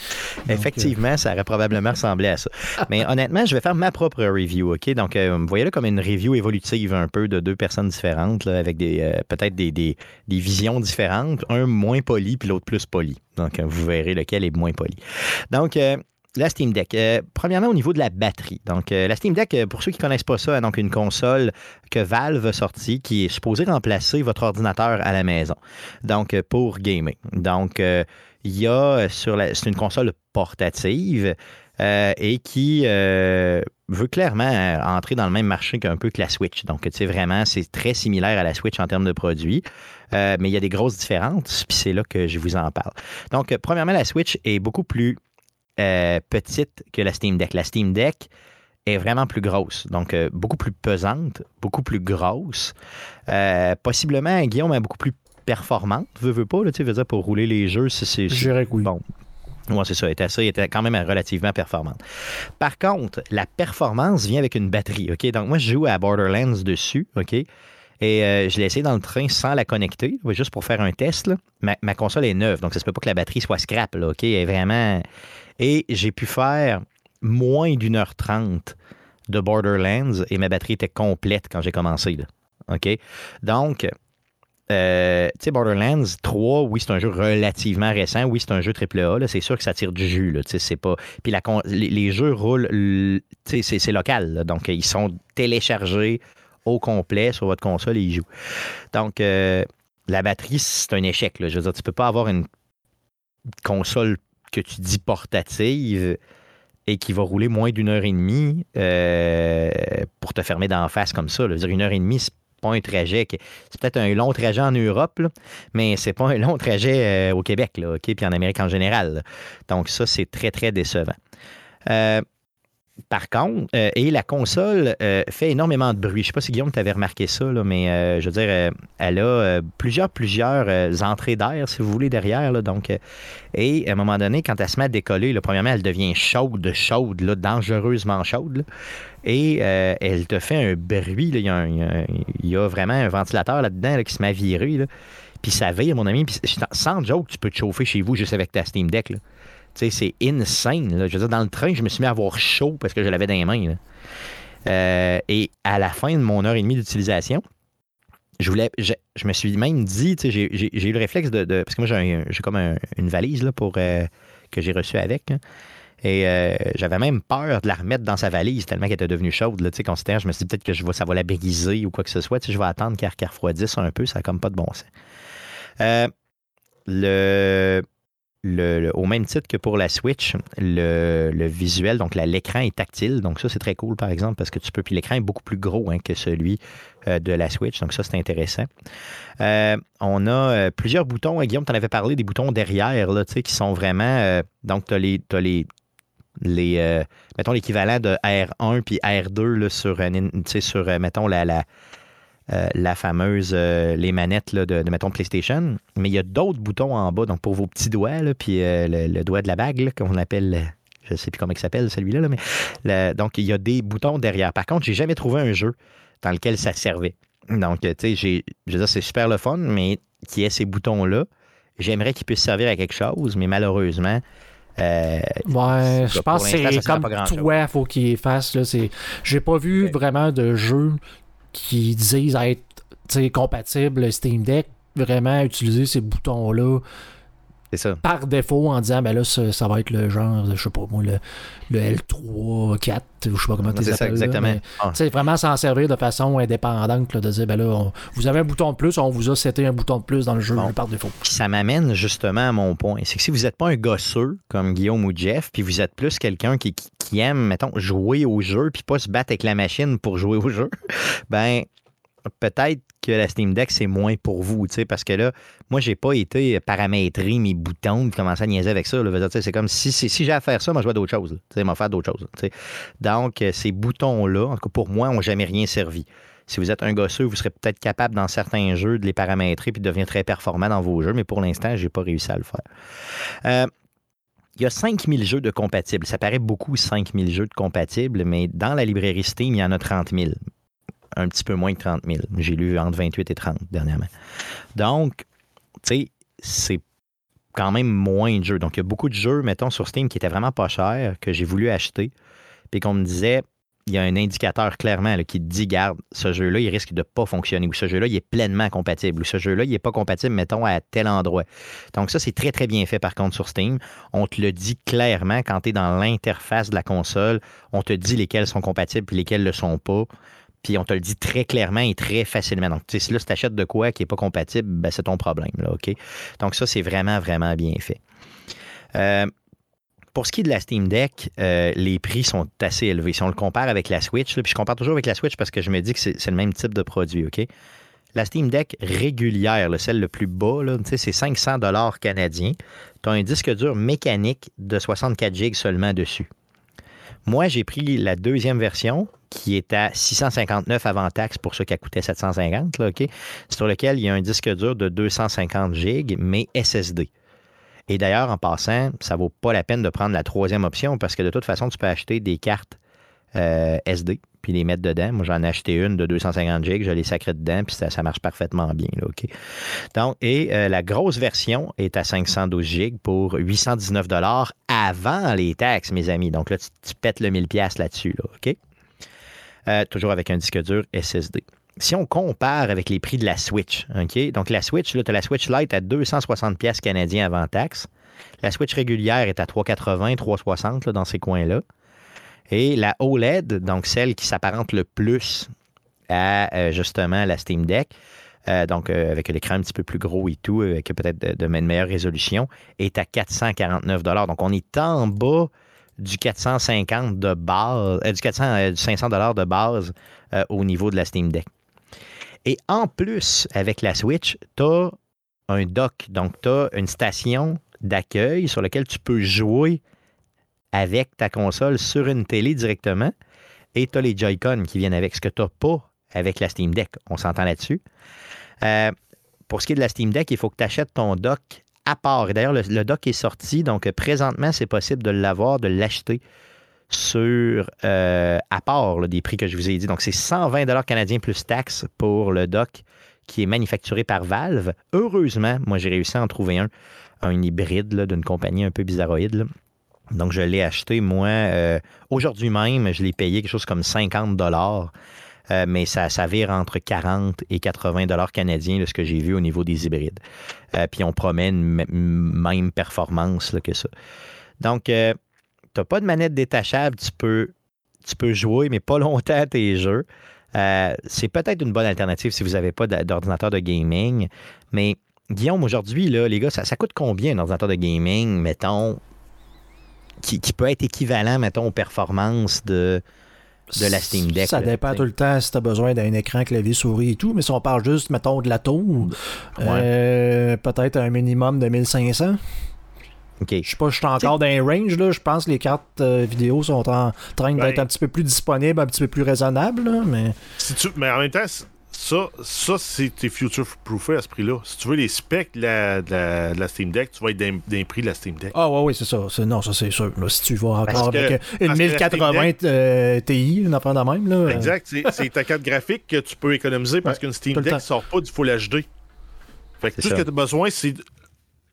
Effectivement, ça aurait probablement ressemblé à ça. Mais honnêtement, je vais faire ma propre review, OK? Donc, euh, voyez-le comme une review évolutive un peu de deux personnes différentes, là, avec des euh, peut-être des, des- des visions différentes, un moins poli puis l'autre plus poli. Donc, euh, vous verrez lequel est moins poli. Donc, euh, la Steam Deck. Euh, premièrement, au niveau de la batterie. Donc, euh, la Steam Deck, euh, pour ceux qui ne connaissent pas ça, donc une console que Valve a sortie qui est supposée remplacer votre ordinateur à la maison. Donc, pour gamer. Donc, il y a sur la. C'est une console portative et qui veut clairement entrer dans le même marché qu'un peu que la Switch. Donc, tu sais, vraiment, c'est très similaire à la Switch en termes de produits, mais il y a des grosses différences, puis c'est là que je vous en parle. Donc, premièrement, la Switch est beaucoup plus euh, petite que la Steam Deck. La Steam Deck est vraiment plus grosse, donc euh, beaucoup plus pesante, beaucoup plus grosse. Euh, possiblement, Guillaume a beaucoup plus performante, veux, veux pas, là, tu veux dire, pour rouler les jeux, c'est... c'est- Je dirais que oui. Bon. Ouais, c'est ça. Elle était, assez- elle était quand même relativement performante. Par contre, la performance vient avec une batterie. OK? Donc, moi, je joue à Borderlands dessus. OK? Et euh, je l'ai essayé dans le train sans la connecter, juste pour faire un test. là. Ma, ma console est neuve, donc ça se peut pas que la batterie soit scrap. Là, OK? Elle est vraiment. Et j'ai pu faire moins d'une heure trente de Borderlands et ma batterie était complète quand j'ai commencé. Là. OK? Donc, euh, tu sais, Borderlands 3, oui, c'est un jeu relativement récent. Oui, c'est un jeu AAA. C'est sûr que ça tire du jus. Là, c'est pas... Puis les, jeux roulent, c'est, c'est local. donc, ils sont téléchargés au complet sur votre console et ils jouent. Donc, euh, la batterie, c'est un échec. là. Je veux dire, tu peux pas avoir une console que tu dis portative et qui va rouler moins d'une heure et demie euh, pour te fermer d'en face comme ça. dire, une heure et demie, c'est pas un trajet. C'est peut-être un long trajet en Europe, mais c'est pas un long trajet euh, au Québec, là, OK, puis en Amérique en général. Donc, ça, c'est très, très décevant. Euh, par contre, euh, et la console euh, fait énormément de bruit. Je sais pas si Guillaume t'avais remarqué ça, mais euh, je veux dire, elle a plusieurs, plusieurs entrées d'air, si vous voulez, derrière. là. donc, et à un moment donné, quand elle se met à décoller, premièrement, elle devient chaude, chaude, dangereusement chaude. et elle te fait un bruit. Il, y a vraiment un ventilateur là-dedans là, qui se met à virer. Puis ça vire, mon ami. Sans joke, tu peux te chauffer chez vous juste avec ta Steam Deck. C'est insane. là. Je veux dire, dans le train, je me suis mis à avoir chaud parce que je l'avais dans les mains. Euh, et à la fin de mon heure et demie d'utilisation, je voulais, je, je me suis même dit, j'ai- eu le réflexe de, de- parce que moi j'ai comme un- une valise là, pour euh, que j'ai reçue avec. hein. Et euh, j'avais même peur de la remettre dans sa valise tellement qu'elle était devenue chaude. Je me suis dit peut-être que je ça va la briser ou quoi que ce soit. Je vais attendre qu'elle refroidisse un peu. Ça n'a comme pas de bon sens. Le, au même titre que pour la Switch, le, visuel, donc l'écran est tactile. Donc ça, c'est très cool, par exemple, parce que tu peux. Puis l'écran est beaucoup plus gros hein, que celui euh, de la Switch. Donc ça, c'est intéressant. Euh, on a euh, plusieurs boutons. Guillaume, tu en avais parlé des boutons derrière, là, qui sont vraiment. donc, tu as les. t'as les les, mettons l'équivalent de R1 puis R2 là, sur, sur mettons, la, euh, la fameuse, euh, les manettes là, de, de, mettons, PlayStation. Mais il y a d'autres boutons en bas, donc pour vos petits doigts, là, puis euh, le, le doigt de la bague, qu'on appelle, je ne sais plus comment il s'appelle celui-là, là, mais le- donc il y a des boutons derrière. Par contre, j'ai jamais trouvé un jeu dans lequel ça servait. Donc, tu sais, j'ai- je veux dire, c'est super le fun, mais qui ait ces boutons-là, j'aimerais qu'ils puissent servir à quelque chose, mais malheureusement, euh, Ouais, je pense que c'est comme toi, faut qu'il fasse. Là, c'est... J'ai pas vu Ouais. vraiment de jeux qui disent être tu sais, compatible Steam Deck. Vraiment utiliser ces boutons-là ça. par défaut en disant ben là ça, ça va être le genre, je sais pas moi, le, le L3, 4, ou je sais pas comment tu ça, exactement. Ah. sais, vraiment s'en servir de façon indépendante, là, de dire ben là, on- vous avez un bouton de plus, on vous a seté un bouton de plus dans le jeu Bon. par défaut. Ça m'amène justement à mon point. C'est que si vous n'êtes pas un gosseux comme Guillaume ou Jeff, puis vous êtes plus quelqu'un qui, qui- qui aime, mettons, jouer au jeu, puis pas se battre avec la machine pour jouer au jeu, ben peut-être que la Steam Deck, c'est moins pour vous, parce que là, moi, j'ai pas été paramétrer mes boutons, puis commencer à niaiser avec ça. Je C'est comme si, si, j'ai à faire ça, moi, je vais à d'autres choses. sais, moi, faire d'autres choses. Donc, euh, ces boutons-là, en tout cas pour moi, n'ont jamais rien servi. Si vous êtes un gosseux, vous serez peut-être capable dans certains jeux de les paramétrer puis de devenir très performant dans vos jeux, mais pour l'instant, j'ai pas réussi à le faire. Euh, il y a 5000 jeux de compatibles. Ça paraît beaucoup, 5000 jeux de compatibles, mais dans la librairie Steam, il y en a 30 000. Un petit peu moins que 30 000. J'ai lu entre 28 et 30 dernièrement. Donc, tu sais, c'est quand même moins de jeux. Donc, il y a beaucoup de jeux, mettons, sur Steam qui étaient vraiment pas chers, que j'ai voulu acheter, puis qu'on me disait, il y a un indicateur clairement qui te dit, garde, ce jeu-là, il risque de pas fonctionner, ou ce jeu-là, il est pleinement compatible, ou ce jeu-là, il n'est pas compatible, mettons, à tel endroit. Donc, ça, c'est très, très bien fait, par contre, sur Steam. On te le dit clairement quand tu es dans l'interface de la console. On te dit lesquels sont compatibles et lesquels ne le sont pas. Puis on te le dit très clairement et très facilement. Donc, tu sais, si là, si tu achètes de quoi qui n'est pas compatible, ben, c'est ton problème. Là, OK? Donc, ça, c'est vraiment, vraiment bien fait. Euh, pour ce qui est de la Steam Deck, euh, les prix sont assez élevés. Si on le compare avec la Switch, puis je compare toujours avec la Switch parce que je me dis que c'est le même type de produit, OK? La Steam Deck régulière, celle le plus bas, c'est 500 canadiens. Tu as un disque dur mécanique de 64 GB seulement dessus. Moi, j'ai pris la deuxième version qui est à 659 avant taxe pour ceux qui a coûté 750, là, OK? sur lequel il y a un disque dur de 250 gigs, mais SSD. Et d'ailleurs, en passant, ça vaut pas la peine de prendre la troisième option parce que de toute façon, tu peux acheter des cartes euh, SD puis les mettre dedans. Moi, j'en ai acheté une de 250 GB, je l'ai sacré dedans, puis ça, ça, marche parfaitement bien. Donc, et euh, la grosse version est à 512 GB pour 819 avant les taxes, mes amis. Donc là, tu, pètes le 1000$ là-dessus. Là, OK? Euh, toujours avec un disque dur SSD. Si on compare avec les prix de la Switch, OK? Donc la Switch, tu as la Switch Lite à 260 pièces canadiens avant taxe. La Switch régulière est à 380, 360 là, dans ces coins-là. Et la OLED, donc celle qui s'apparente le plus à euh, justement la Steam Deck, euh, donc euh, avec l'écran un petit peu plus gros et tout, avec peut-être de, meilleure résolution, est à 449 Donc on est en bas du 450 de base, du 400, du 500 de base au niveau de la Steam Deck. Et en plus, avec la Switch, tu as un dock, donc tu as une station d'accueil sur laquelle tu peux jouer avec ta console sur une télé directement. Et tu as les Joy-Con qui viennent avec, ce que tu n'as pas avec la Steam Deck. On s'entend là-dessus. Euh, pour ce qui est de la Steam Deck, il faut que tu achètes ton dock à part. D'ailleurs, le, dock est sorti, donc présentement, c'est possible de l'avoir, de l'acheter sur euh, à part des prix que je vous ai dit. Donc, c'est 120 canadiens plus taxes pour le dock qui est manufacturé par Valve. Heureusement, moi, j'ai réussi à en trouver un, un hybride d'une compagnie un peu bizarroïde. Donc, je l'ai acheté, moi, euh, aujourd'hui même, je l'ai payé quelque chose comme 50 dollars. Euh, mais ça, ça vire entre 40 et 80 dollars canadiens, là, ce que j'ai vu au niveau des hybrides. Euh, puis on promet une même performance que ça. Donc, euh, tu n'as pas de manette détachable, tu peux, jouer, mais pas longtemps à tes jeux. C'est peut-être une bonne alternative si vous n'avez pas d'ordinateur de gaming. Mais Guillaume, aujourd'hui, les gars, ça, coûte combien un ordinateur de gaming, mettons, qui, qui peut être équivalent, mettons, aux performances de, de la Steam Deck. Ça là, dépend t'sais. tout le temps si tu as besoin d'un écran, clavier, souris et tout. Mais si on parle juste, mettons, de la tour, Ouais. euh, peut-être un minimum de 1500. OK. Je sais pas, je suis encore dans un range. Là. Je pense que les cartes euh, vidéo sont en train d'être Ben- un petit peu plus disponibles, un petit peu plus raisonnables. là, mais Si tu, mais en même temps, ça, ça c'est t'es future-proofé à ce prix-là. Si tu veux les specs de la, de la, de la Steam Deck, tu vas être les prix de la Steam Deck. Ah, ouais, oui, c'est ça. Non, ça, c'est sûr. Là, si tu vas encore que- avec euh, une Steam 1080 Deck- euh, Ti, une affaire de même. Là, euh, Exact. C'est ta carte graphique que tu peux économiser parce Ouais, qu'une Steam Deck ne sort pas du Full HD. Fait que tout ce que tu as besoin, c'est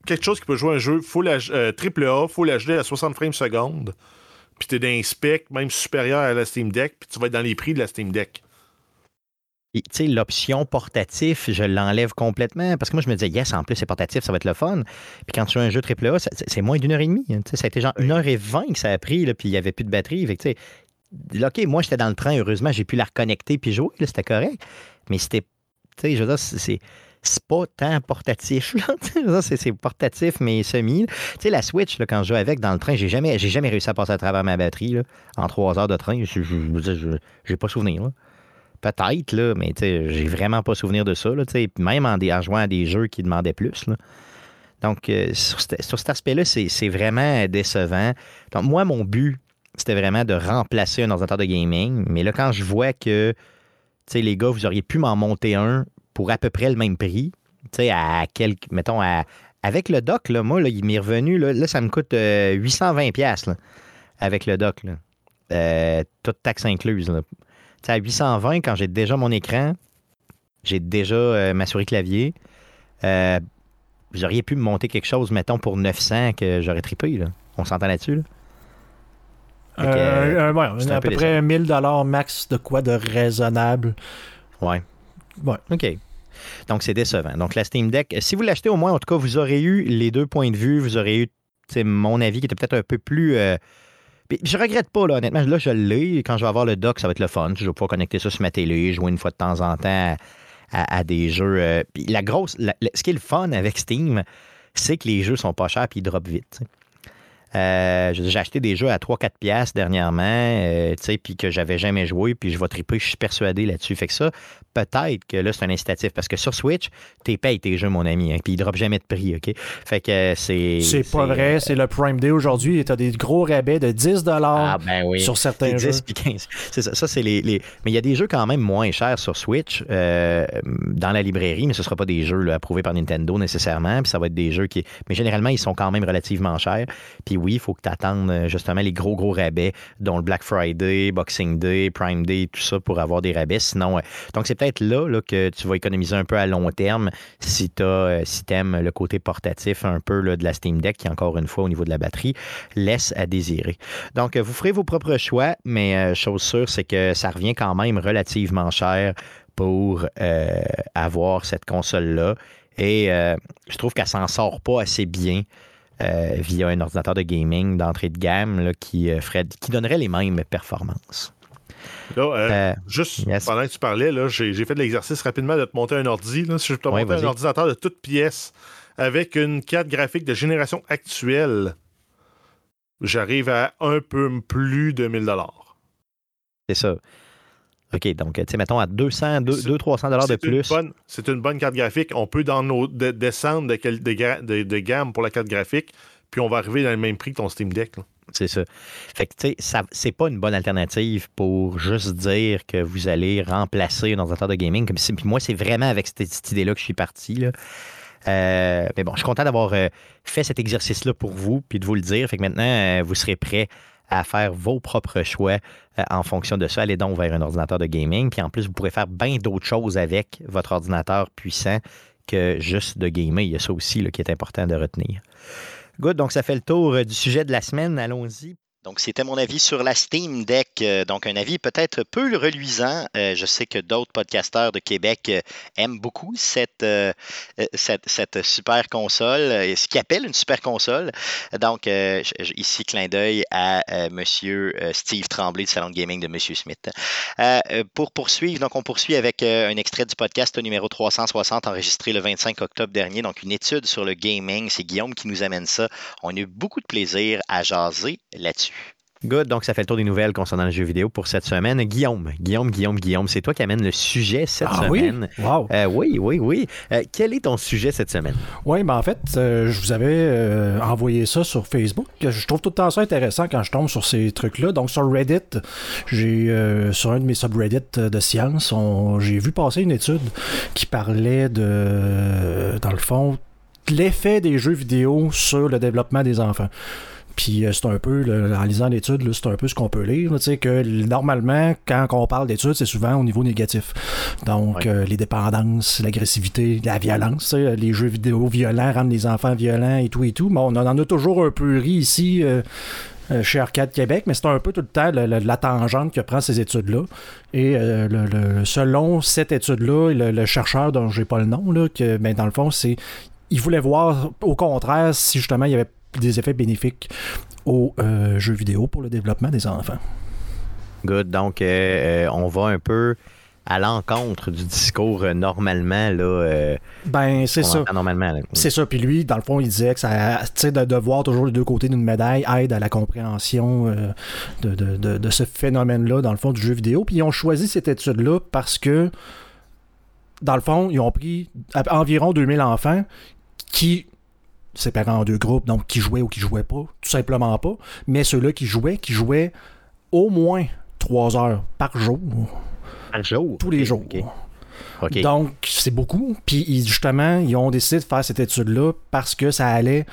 quelque chose qui peut jouer un jeu full H- euh, AAA, Full HD à 60 frames secondes. Puis tu es dans un spec même supérieur à la Steam Deck, puis tu vas être dans les prix de la Steam Deck. Et, Tu sais, l'option portatif, je l'enlève complètement parce que moi, je me disais, yes, en plus, c'est portatif, ça va être le fun. Puis quand tu as un jeu AAA, c'est moins d'une heure et demie. hein. Ça a été genre une heure et vingt que ça a pris, là, puis il n'y avait plus de batterie. Fait que, tu sais, là, OK, moi, j'étais dans le train, heureusement, j'ai pu la reconnecter puis jouer, c'était correct. Mais c'était, tu sais, je veux dire, c'est- c'est. Pas tant portatif. C'est portatif, mais semi. Tu sais, la Switch, là, quand je joue avec dans le train, j'ai jamais, jamais réussi à passer à travers ma batterie là, en trois heures de train. Je, j'ai pas souvenir. là. Peut-être, là, mais j'ai vraiment pas souvenir de ça. Là, même en, jouant à des jeux qui demandaient plus. Donc, euh, sur, cet- aspect-là, c'est vraiment décevant. Donc, moi, mon but, c'était vraiment de remplacer un ordinateur de gaming. Mais là, quand je vois que, les gars, vous auriez pu m'en monter un pour à peu près le même prix, à mettons, à, avec le dock, là, moi, là, il m'est revenu, là, ça me coûte euh, 820$ piastres, là, avec le dock, là. Euh, toute taxe incluse. Tu sais, à 820, quand j'ai déjà mon écran, j'ai déjà euh, ma souris clavier, euh, vous auriez pu me monter quelque chose, mettons, pour 900 que j'aurais trippé. Là. On s'entend là-dessus? Là? Euh, euh, ouais, à peu peu près 1000 max de quoi de raisonnable. Ouais. Ouais. OK. Donc, c'est décevant. Donc, la Steam Deck, si vous l'achetez au moins, en tout cas, vous aurez eu les deux points de vue, vous aurez eu, tu sais, mon avis qui était peut-être un peu plus. Puis Je regrette pas, là, honnêtement. Là, je l'ai. Quand je vais avoir le dock, ça va être le fun. Je vais pouvoir connecter ça sur ma télé, jouer une fois de temps en temps à, des jeux. euh, la grosse. ce qui est le fun avec Steam, c'est que les jeux sont pas chers puis ils drop vite. Euh, j'ai acheté des jeux à 3-4 piastres dernièrement, euh, tu sais, puis que j'avais jamais joué, puis je vais triper, je suis persuadé là-dessus. Fait que ça, peut-être que là, c'est un incitatif, parce que sur Switch, tu payes tes jeux, mon ami, hein, puis ils ne dropent jamais de prix, OK? Fait que euh, c'est... C'est pas vrai, c'est le Prime Day aujourd'hui, et t'as des gros rabais de 10 Ah ben oui. sur certains C'est jeux. 10 puis 15. C'est ça. Ça, c'est les, les- Mais il y a des jeux quand même moins chers sur Switch euh, dans la librairie, mais ce ne sera pas des jeux là, approuvés par Nintendo nécessairement. Puis ça va être des jeux qui. Mais généralement, ils sont quand même relativement chers. Puis oui, il faut que tu attendes euh, justement les gros, gros rabais, dont le Black Friday, Boxing Day, Prime Day, tout ça pour avoir des rabais. Sinon, euh, donc c'est peut-être là, que tu vas économiser un peu à long terme si tu si aimes le côté portatif un peu de la Steam Deck, qui encore une fois, au niveau de la batterie, laisse à désirer. Donc, euh, vous ferez vos propres choix, mais euh, chose sûre, c'est que ça revient quand même relativement cher pour euh, avoir cette console-là. Et euh, je trouve qu'elle s'en sort pas assez bien euh, via un ordinateur de gaming d'entrée de gamme là, qui, euh, ferait- qui donnerait les mêmes performances. Là, euh, Euh, juste yes. pendant que tu parlais, là, j'ai, fait de l'exercice rapidement de te monter un ordi. Là. Si je te monter un ordinateur de toutes pièces avec une carte graphique de génération actuelle, j'arrive à un peu plus de 1000 c'est ça. OK, donc, tu sais, mettons à 200, C'est- 200-300 dollars de plus. C'est une bonne carte graphique. On peut dans nos, de- descendre de, gamme pour la carte graphique, puis on va arriver dans le même prix que ton Steam Deck. là. C'est ça. Fait que, tu sais, c'est pas une bonne alternative pour juste dire que vous allez remplacer un ordinateur de gaming. Comme si, puis moi, c'est vraiment avec cette, cette idée-là que je suis parti. Là. Euh, mais bon, je suis content d'avoir euh, fait cet exercice-là pour vous, puis de vous le dire. Fait que maintenant, euh, vous serez prêts à faire vos propres choix euh, en fonction de ça. Allez donc vers un ordinateur de gaming. Puis en plus, vous pourrez faire bien d'autres choses avec votre ordinateur puissant que juste de gamer. Il y a ça aussi là, qui est important de retenir. Good, donc ça fait le tour euh, du sujet de la semaine. Allons-y. Donc, c'était mon avis sur la Steam Deck. Euh, Donc, un avis peut-être peu reluisant. Euh, je sais que d'autres podcasteurs de Québec euh, aiment beaucoup cette, super console, ce qu'ils appellent une super console. Donc, ici, clin d'œil à Monsieur Steve Tremblay du Salon de Gaming de Monsieur Smith. Pour poursuivre, donc, on poursuit avec un extrait du podcast numéro 360 enregistré le 25 octobre dernier. Donc, une étude sur le gaming. C'est Guillaume qui nous amène ça. On a eu beaucoup de plaisir à jaser là-dessus. Good, donc ça fait le tour des nouvelles concernant le jeu vidéo pour cette semaine. Guillaume, Guillaume, Guillaume, Guillaume, c'est toi qui amène le sujet cette Ah oui? semaine. Wow. Euh, oui, oui, oui. Euh, quel est ton sujet cette semaine? Oui, ben en fait, euh, je vous avais envoyé ça sur Facebook. Je trouve tout le temps ça intéressant quand je tombe sur ces trucs-là. Donc sur Reddit, j'ai sur un de mes subreddits de sciences, on- j'ai vu passer une étude qui parlait de, dans le fond, l'effet des jeux vidéo sur le développement des enfants. Puis euh, c'est un peu, là, en lisant l'étude, c'est un peu ce qu'on peut lire. Tu sais, que normalement, quand on parle d'études, c'est souvent au niveau négatif. Donc, Ouais. euh, les dépendances, l'agressivité, la violence, les jeux vidéo violents rendent les enfants violents et tout et tout. Mais on en a toujours un peu ri ici. euh, chez Arcade Québec, mais c'est un peu tout le temps la tangente que prend ces études-là. Et euh, le- le- selon cette étude-là, le, le chercheur dont j'ai pas le nom, là, que, ben, dans le fond, c'est il voulait voir au contraire si justement il y avait des effets bénéfiques aux euh, jeux vidéo pour le développement des enfants. Good, donc euh, euh, on va un peu à l'encontre du discours euh, normalement, là. euh, Ben, c'est ça. Normalement. C'est ça. Puis lui, dans le fond, il disait que ça, de, de voir toujours les deux côtés d'une médaille aide à la compréhension euh, de, de- de- ce phénomène-là, dans le fond, du jeu vidéo. Puis ils ont choisi cette étude-là parce que, dans le fond, ils ont pris environ 2000 enfants qui séparés en deux groupes, donc qui jouaient ou qui jouaient pas, tout simplement pas. Mais ceux-là qui jouaient, qui jouaient au moins trois heures par jour, Par jour. tous les jours. Donc, c'est beaucoup. Puis, justement, ils ont décidé de faire cette étude-là parce que ça allait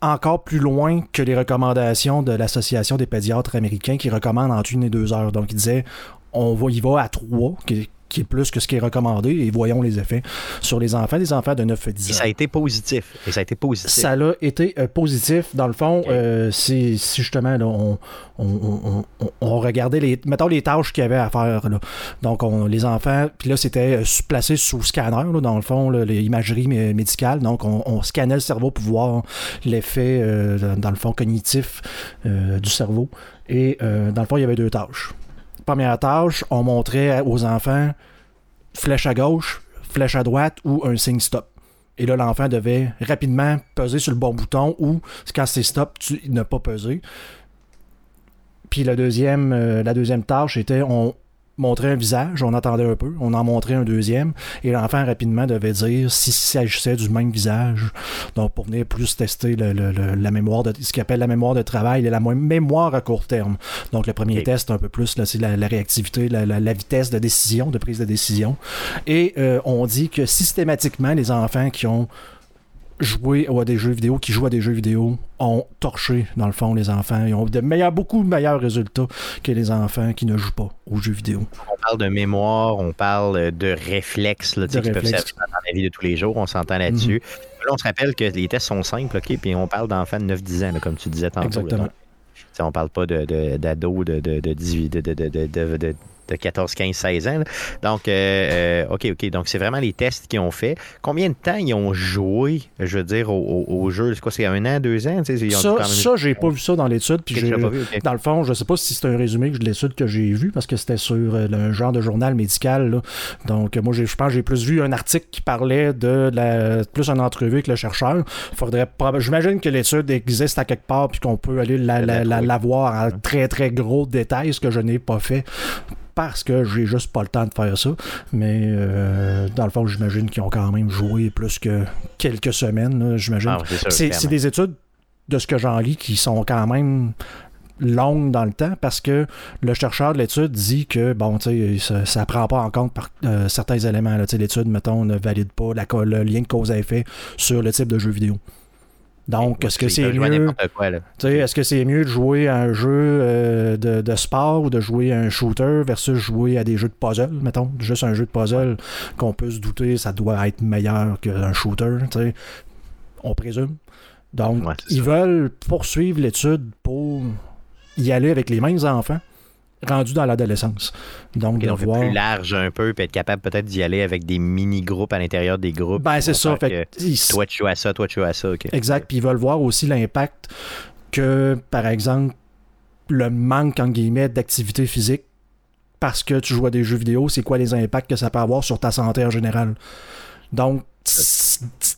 encore plus loin que les recommandations de l'Association des pédiatres américains qui recommandent entre une et deux heures. Donc, ils disaient, on va, y va à trois, qui, est plus que ce qui est recommandé, et voyons les effets sur les enfants, des enfants de 9 à 10 Et ans. ça a été positif. Et ça a été positif. Ça a été euh, positif. Dans le fond, Ok. euh, c'est si justement là, on, on, on- on- regardait les, mettons les tâches qu'il y avait à faire. Là. Donc, on, les enfants, puis là, c'était euh, placé sous scanner, là, dans le fond, l'imagerie mé- médicale. Donc, on, scannait le cerveau pour voir l'effet, euh, dans- dans le fond, cognitif du cerveau. Et dans le fond, il y avait deux tâches. Première tâche, on montrait aux enfants flèche à gauche, flèche à droite ou un signe stop. Et là, l'enfant devait rapidement peser sur le bon bouton ou quand c'est stop, tu ne pas peser. Puis la deuxième, euh, la deuxième tâche était on montrait un visage, on attendait un peu, on en montrait un deuxième, et l'enfant rapidement devait dire s'il s'agissait du même visage. Donc pour venir plus tester le, le- le- la mémoire de ce qu'il appelle la mémoire de travail et la mo- mémoire à court terme. Donc le premier test un peu plus là, c'est la, la réactivité, la, la- la vitesse de décision, de prise de décision. Et euh, on dit que systématiquement les enfants qui ont joué à des jeux vidéo, qui jouent à des jeux vidéo, ont torché, dans le fond, les enfants. Ils ont de meilleurs, beaucoup meilleurs résultats que les enfants qui ne jouent pas aux jeux vidéo. On parle de mémoire, on parle de réflexes là, De qui peuvent réflexes. servir dans la vie de tous les jours. On s'entend là-dessus. Là, on se rappelle que les tests sont simples, OK? Puis on parle d'enfants de 9-10 ans, là, comme tu disais tantôt. là. Exactement. Sais, on parle pas de, de- d'ados de, de, de, 18, de, de, de, de, de- de- de 14, 15, 16 ans. là. Donc, euh, euh, OK, OK. Donc, c'est vraiment les tests qu'ils ont fait. Combien de temps ils ont joué, je veux dire, au, au- au jeu? C'est quoi, c'est un an, deux ans? Ils ont Ça, quand même- ça j'ai pas vu ça dans l'étude. Puis pas vu. Dans le fond, je sais pas si c'est un résumé de l'étude que j'ai vu parce que c'était sur euh, un genre de journal médical. là. Donc, euh, moi, je pense que j'ai plus vu un article qui parlait de la, plus une entrevue avec le chercheur. Faudrait J'imagine que l'étude existe à quelque part puis qu'on peut aller la, la, la- la voir en très très gros détails, ce que je n'ai pas fait parce que j'ai juste pas le temps de faire ça. Mais euh, dans le fond, j'imagine qu'ils ont quand même joué plus que quelques semaines. J'imagine. Ah, c'est des études, de ce que j'en lis, qui sont quand même longues dans le temps parce que le chercheur de l'étude dit que bon tu sais ça, ça prend pas en compte par, euh, certains éléments l'étude mettons ne valide pas la le lien de cause à effet sur le type de jeu vidéo donc est-ce que c'est mieux est-ce que c'est mieux de jouer à un jeu euh, de, de sport ou de jouer à un shooter versus jouer à des jeux de puzzle, mettons? Juste un jeu de puzzle qu'on peut se douter, ça doit être meilleur qu'un shooter. On présume. Donc, Ouais, ils ça. veulent poursuivre l'étude pour y aller avec les mêmes enfants rendus dans l'adolescence. Donc, Ok, de donc, voir... plus large un peu, puis être capable peut-être d'y aller avec des mini-groupes à l'intérieur des groupes. Ben, c'est ça. Fait que Toi, tu joues à ça, toi, tu joues à ça. ok. Exact. Puis ils veulent voir aussi l'impact que, par exemple, le manque, en guillemets, d'activité physique parce que tu joues à des jeux vidéo, c'est quoi les impacts que ça peut avoir sur ta santé en général. Donc,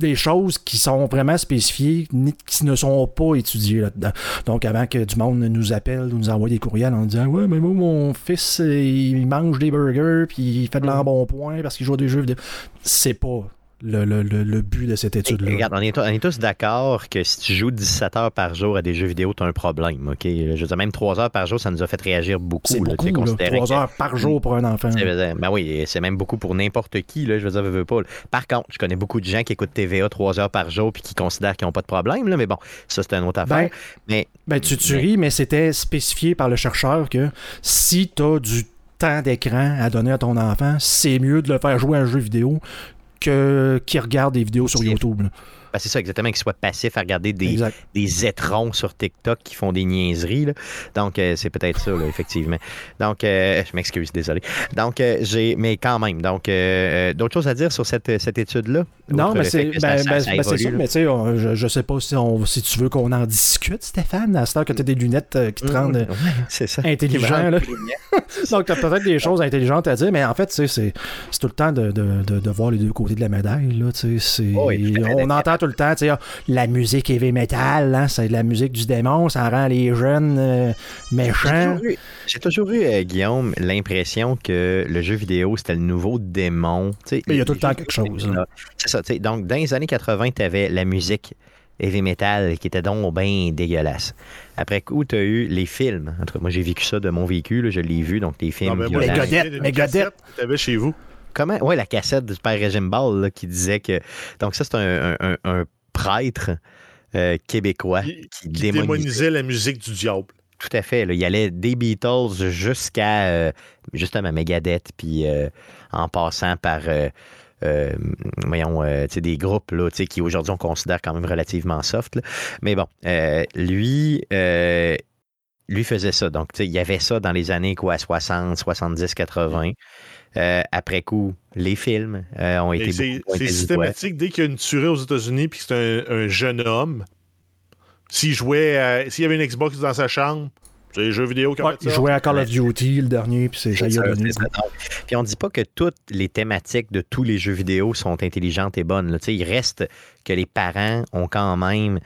des choses qui sont vraiment spécifiées, ni- qui ne sont pas étudiées là-dedans. Donc, avant que du monde nous appelle ou nous envoie des courriels en disant Ouais, mais moi, mon fils, il mange des burgers, puis il fait de l'embonpoint parce qu'il joue à des jeux vidéo. C'est pas le, le- le- le but de cette étude-là. Regarde, on est, on est tous d'accord que si tu joues 17 heures par jour à des jeux vidéo, tu as un problème. ok? Je veux dire, même 3 heures par jour, ça nous a fait réagir beaucoup. C'est beaucoup, tu sais, là, considérant 3 que- heures par jour pour un enfant. Dire- Ben oui, c'est même beaucoup pour n'importe qui, là, je veux dire, veux, veux pas. là. Par contre, je connais beaucoup de gens qui écoutent TVA 3 heures par jour puis qui considèrent qu'ils n'ont pas de problème, là, mais bon, ça, c'est une autre affaire. mais Ben, tu, tu Mais- ris, mais c'était spécifié par le chercheur que si tu as du temps d'écran à donner à ton enfant, c'est mieux de le faire jouer à un jeu vidéo que qu'il regarde des vidéos sur YouTube. là. Ben, c'est ça, exactement, qu'ils soient passifs à regarder des, des étrons sur TikTok qui font des niaiseries. là. Donc, euh, c'est peut-être ça, là, effectivement. Donc, euh, je m'excuse, désolé. Donc, euh, j'ai, mais quand même, donc, d'autres choses à dire sur cette, cette étude-là? Non, mais c'est ben, ça- ben, ça évolue, là. Mais tu sais, je, je sais pas si, on, si tu veux qu'on en discute, Stéphane, à ce temps que tu as des lunettes qui te rendent c'est ça. intelligent. Là. rendent. Donc, tu as peut-être des choses intelligentes à dire, mais en fait, c'est c'est tout le temps de, de- de- de voir les deux côtés de la médaille. Là, tu sais, c'est- Oh on entend tout le temps, tu sais, ah, la musique heavy metal, hein, c'est de la musique du démon, ça rend les jeunes euh, J'ai méchants. toujours eu, j'ai toujours eu, euh, Guillaume, l'impression que le jeu vidéo, c'était le nouveau démon. Tu il y a tout le temps quelque chose, hein. C'est ça. tu sais, Donc, dans les années 80, tu avais la musique heavy metal qui était donc bien dégueulasse. Après coup, tu as eu les films. En tout cas, moi, j'ai vécu ça de mon vécu. là, je l'ai vu. Donc, les films. Non, mais moi, Les godettes, les godettes. que t'avais chez vous. Comment? Ouais, la cassette du père Régime Ball là, qui disait que. Donc, ça, c'est un, un- un- un prêtre euh, québécois Qui, qui, qui démonisait. démonisait la musique du diable. Tout à fait. là. Il allait des Beatles jusqu'à euh, justement Megadeth, puis euh, en passant par euh, euh, voyons, tu sais, des groupes là, tu sais, qui aujourd'hui on considère quand même relativement soft. là. Mais bon, lui, lui faisait ça. Donc, tu sais, il y avait ça dans les années quoi, 60, 70, 80. Euh, après coup, les films euh, ont été C'est beaucoup systématique dès qu'il y a une tuerie aux États-Unis puis que c'est un, un jeune homme. S'il jouait, s'il y avait une Xbox dans sa chambre, C'est les jeux vidéo qui ont Ouais, il jouait à Call of Duty le dernier, puis c'est Puis on dit pas que toutes les thématiques de tous les jeux vidéo sont intelligentes et bonnes. là. Tu sais, Il reste que les parents ont quand même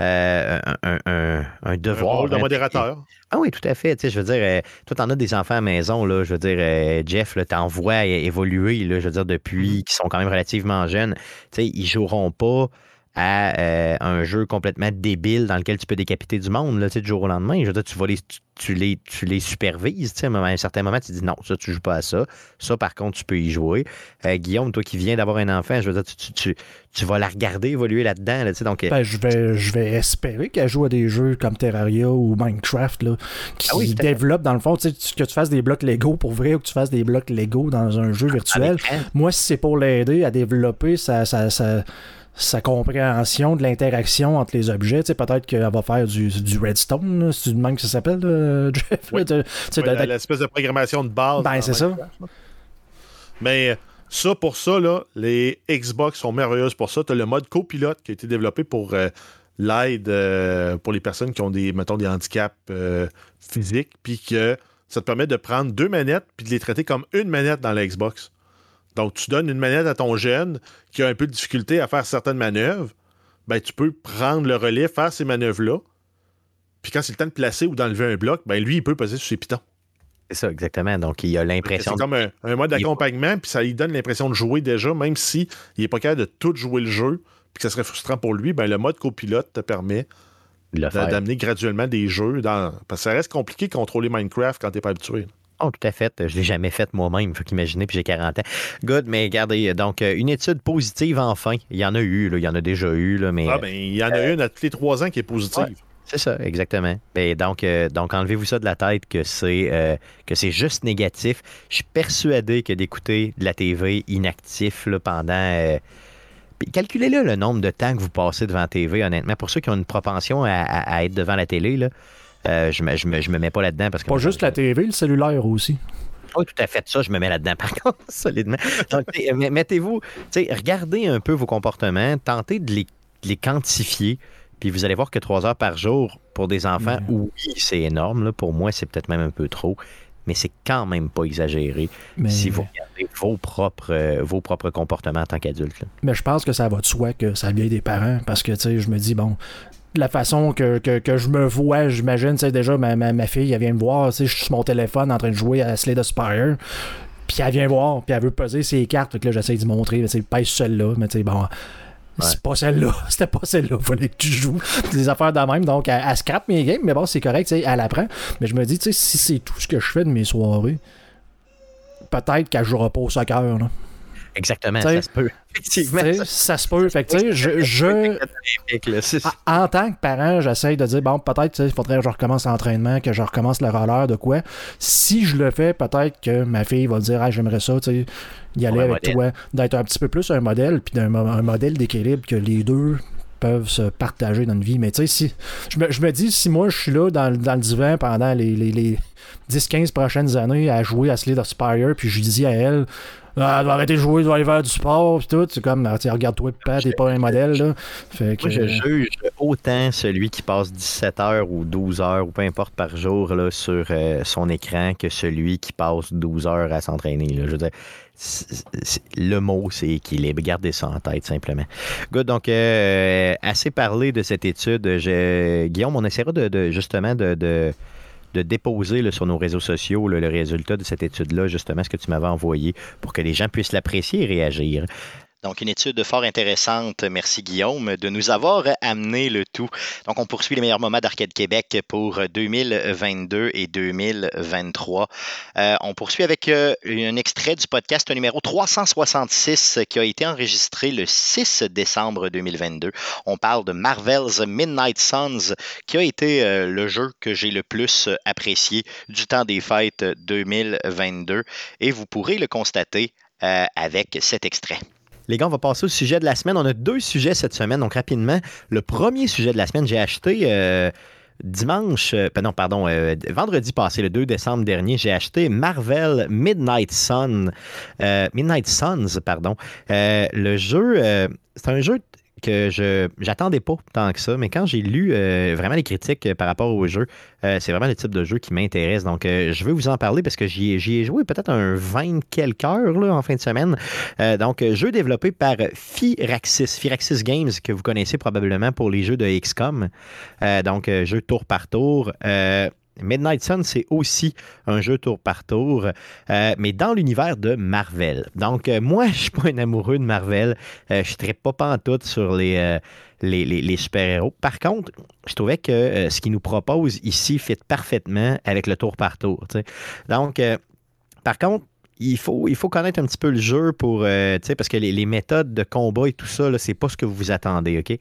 euh, un, un- un- un Un devoir. rôle de modérateur. Ah oui, tout à fait. Tu sais, je veux dire, euh, toi, t'en as des enfants à la maison, là. Je veux dire, euh, Jeff, t'en vois évoluer, là, je veux dire, depuis qu'ils sont quand même relativement jeunes. Tu sais, ils joueront pas à euh, un jeu complètement débile dans lequel tu peux décapiter du monde, là, du jour au lendemain. Je veux dire, tu vas les, tu, tu les, tu les supervises, à un certain moment, tu dis non, ça, tu joues pas à ça. Ça, par contre, tu peux y jouer. Euh, Guillaume, toi qui viens d'avoir un enfant, je veux dire, tu, tu, tu, tu vas la regarder évoluer là-dedans, là, donc... euh, Ben, je, vais, je vais espérer qu'elle joue à des jeux comme Terraria ou Minecraft là, qui Ah oui, développent dans le fond, que tu fasses des blocs Lego pour vrai ou que tu fasses des blocs Lego dans un jeu virtuel. avec elle. Moi, si c'est pour l'aider à développer sa, sa, sa compréhension de l'interaction entre les objets, tu sais, peut-être qu'elle va faire du, du redstone, c'est du même que ça s'appelle, là, Jeff. Oui. tu sais, de- L'espèce de programmation de base. Ben, c'est ça. Mais ça, pour ça, là, les Xbox sont merveilleuses pour ça. Tu as le mode copilote qui a été développé pour euh, l'aide euh, pour les personnes qui ont des, mettons, des handicaps euh, physiques, puis que ça te permet de prendre deux manettes puis de les traiter comme une manette dans la Xbox. Donc, tu donnes une manette à ton jeune qui a un peu de difficulté à faire certaines manœuvres. Ben, tu peux prendre le relais, faire ces manœuvres-là. Puis quand c'est le temps de placer ou d'enlever un bloc, ben lui, il peut poser sur ses pitons. C'est ça, exactement. Donc, il y a C'est l'impression... de- comme un, un mode d'accompagnement, puis ça lui donne l'impression de jouer déjà, même si il n'est pas capable de tout jouer le jeu, puis que ça serait frustrant pour lui, ben le mode copilote te permet d'amener graduellement des jeux dans. Parce que ça reste compliqué de contrôler Minecraft quand t'es pas habitué. Oh, tout à fait. Je l'ai jamais fait moi-même. Faut qu'imaginer, puis j'ai 40 ans. Good, mais regardez, donc, euh, une étude positive, enfin. Il y en a eu, là, il y en a déjà eu, là, mais Ah ben, il y en a une à tous les trois ans qui est positive. Ouais. c'est ça, exactement. Et donc, euh, donc enlevez-vous ça de la tête que c'est euh, que c'est juste négatif. Je suis persuadé que d'écouter de la TV inactif là, pendant. euh, calculez-le le nombre de temps que vous passez devant la TV, honnêtement. Pour ceux qui ont une propension à, à- à être devant la télé, là, euh, je, me, je, me, je me mets pas là-dedans parce que. pas juste la TV, le cellulaire aussi. Oui, tout à fait. Ça, je me mets là-dedans, par contre, solidement. Donc, mettez-vous, tu sais, regardez un peu vos comportements, tentez de les, de les quantifier, puis vous allez voir que trois heures par jour pour des enfants, oui, c'est énorme. là. Pour moi, c'est peut-être même un peu trop, mais c'est quand même pas exagéré Mais, si vous regardez vos propres, euh, vos propres comportements en tant qu'adulte. mais je pense que ça va de soi que ça vient des parents parce que, tu sais, je me dis, bon, la façon que, que, que je me vois, j'imagine, tu sais, déjà, ma, ma, ma fille, elle vient me voir, tu sais, je suis sur mon téléphone en train de jouer à Slay the Spire. Puis elle vient voir, puis elle veut peser ses cartes. Que là, j'essaie de montrer, tu sais, pèse celle-là, mais tu sais, bon. C'est pas celle-là, c'était pas celle-là, fallait que tu joues. Des affaires de même, donc elle, elle scrape mes games, mais bon, c'est correct, tu sais, elle apprend. Mais je me dis, tu sais, si c'est tout ce que je fais de mes soirées, peut-être qu'elle jouera pas au soccer, là. Exactement, T'sais, ça se peut. Effectivement, ça ça se peut. Fait que, je, je, en, tant que parent, j'essaye de dire, bon, peut-être, il faudrait que je recommence l'entraînement, que je recommence le roller, de quoi. Si je le fais, peut-être que ma fille va dire, ah, j'aimerais ça, tu sais, y aller Ouais, avec modèle. toi, d'être un petit peu plus un modèle, puis d'un un modèle d'équilibre que les deux peuvent se partager dans une vie. Mais tu sais, si je me, je me dis, si moi je suis là dans, le- dans le divan pendant les, les, les 10-15 prochaines années à jouer à Slay the Spire, puis je dis à elle, ah, doit arrêter de jouer, doit aller faire du sport, puis tout, c'est comme, tiens, regarde-toi, papa, t'es pas un modèle, là. Fait que, Moi, je juge autant celui qui passe 17 heures ou 12 heures ou peu importe par jour là, sur euh, son écran que celui qui passe 12 heures à s'entraîner. là. Je veux dire, le mot, c'est équilibre. Gardez ça en tête, simplement. Good. Donc, euh, assez parlé de cette étude. Je- Guillaume, on essaiera de, de- justement de, de- de déposer sur nos réseaux sociaux le résultat de cette étude-là, justement, ce que tu m'avais envoyé, pour que les gens puissent l'apprécier et réagir. Donc, une étude fort intéressante. Merci, Guillaume, de nous avoir amené le tout. Donc, on poursuit les meilleurs moments d'Arcade Québec pour 2022 et 2023. Euh, on poursuit avec euh, un extrait du podcast numéro 366 qui a été enregistré le 6 décembre 2022. On parle de Marvel's Midnight Suns, qui a été euh, le jeu que j'ai le plus apprécié du temps des fêtes 2022. Et vous pourrez le constater avec cet extrait. Les gars, on va passer au sujet de la semaine. On a deux sujets cette semaine, donc rapidement. Le premier sujet de la semaine, j'ai acheté euh, dimanche, euh, pardon, euh, vendredi passé, le 2 décembre dernier, j'ai acheté Marvel Midnight Sun, Midnight Suns, pardon. Le jeu, c'est un jeu que je j'attendais pas tant que ça, mais quand j'ai lu euh, vraiment les critiques par rapport au jeu, euh, c'est vraiment le type de jeu qui m'intéresse. Donc, euh, je vais vous en parler parce que j'y ai, joué peut-être un 20 quelques heures là, en fin de semaine. Euh, donc, jeu développé par Firaxis, Firaxis Games, que vous connaissez probablement pour les jeux de XCOM. Euh, donc, euh, jeu tour par tour. Midnight Sun, c'est aussi un jeu tour par tour, euh, mais dans l'univers de Marvel. Donc, euh, moi, je suis pas un amoureux de Marvel. Euh, je ne pas pantoute sur les, les, les- super-héros. Par contre, je trouvais que ce qu'ils nous proposent ici fit parfaitement avec le tour par tour. Donc, par contre, il faut, il faut connaître un petit peu le jeu pour, parce que les, les méthodes de combat et tout ça, c'est pas ce que vous vous attendez, OK?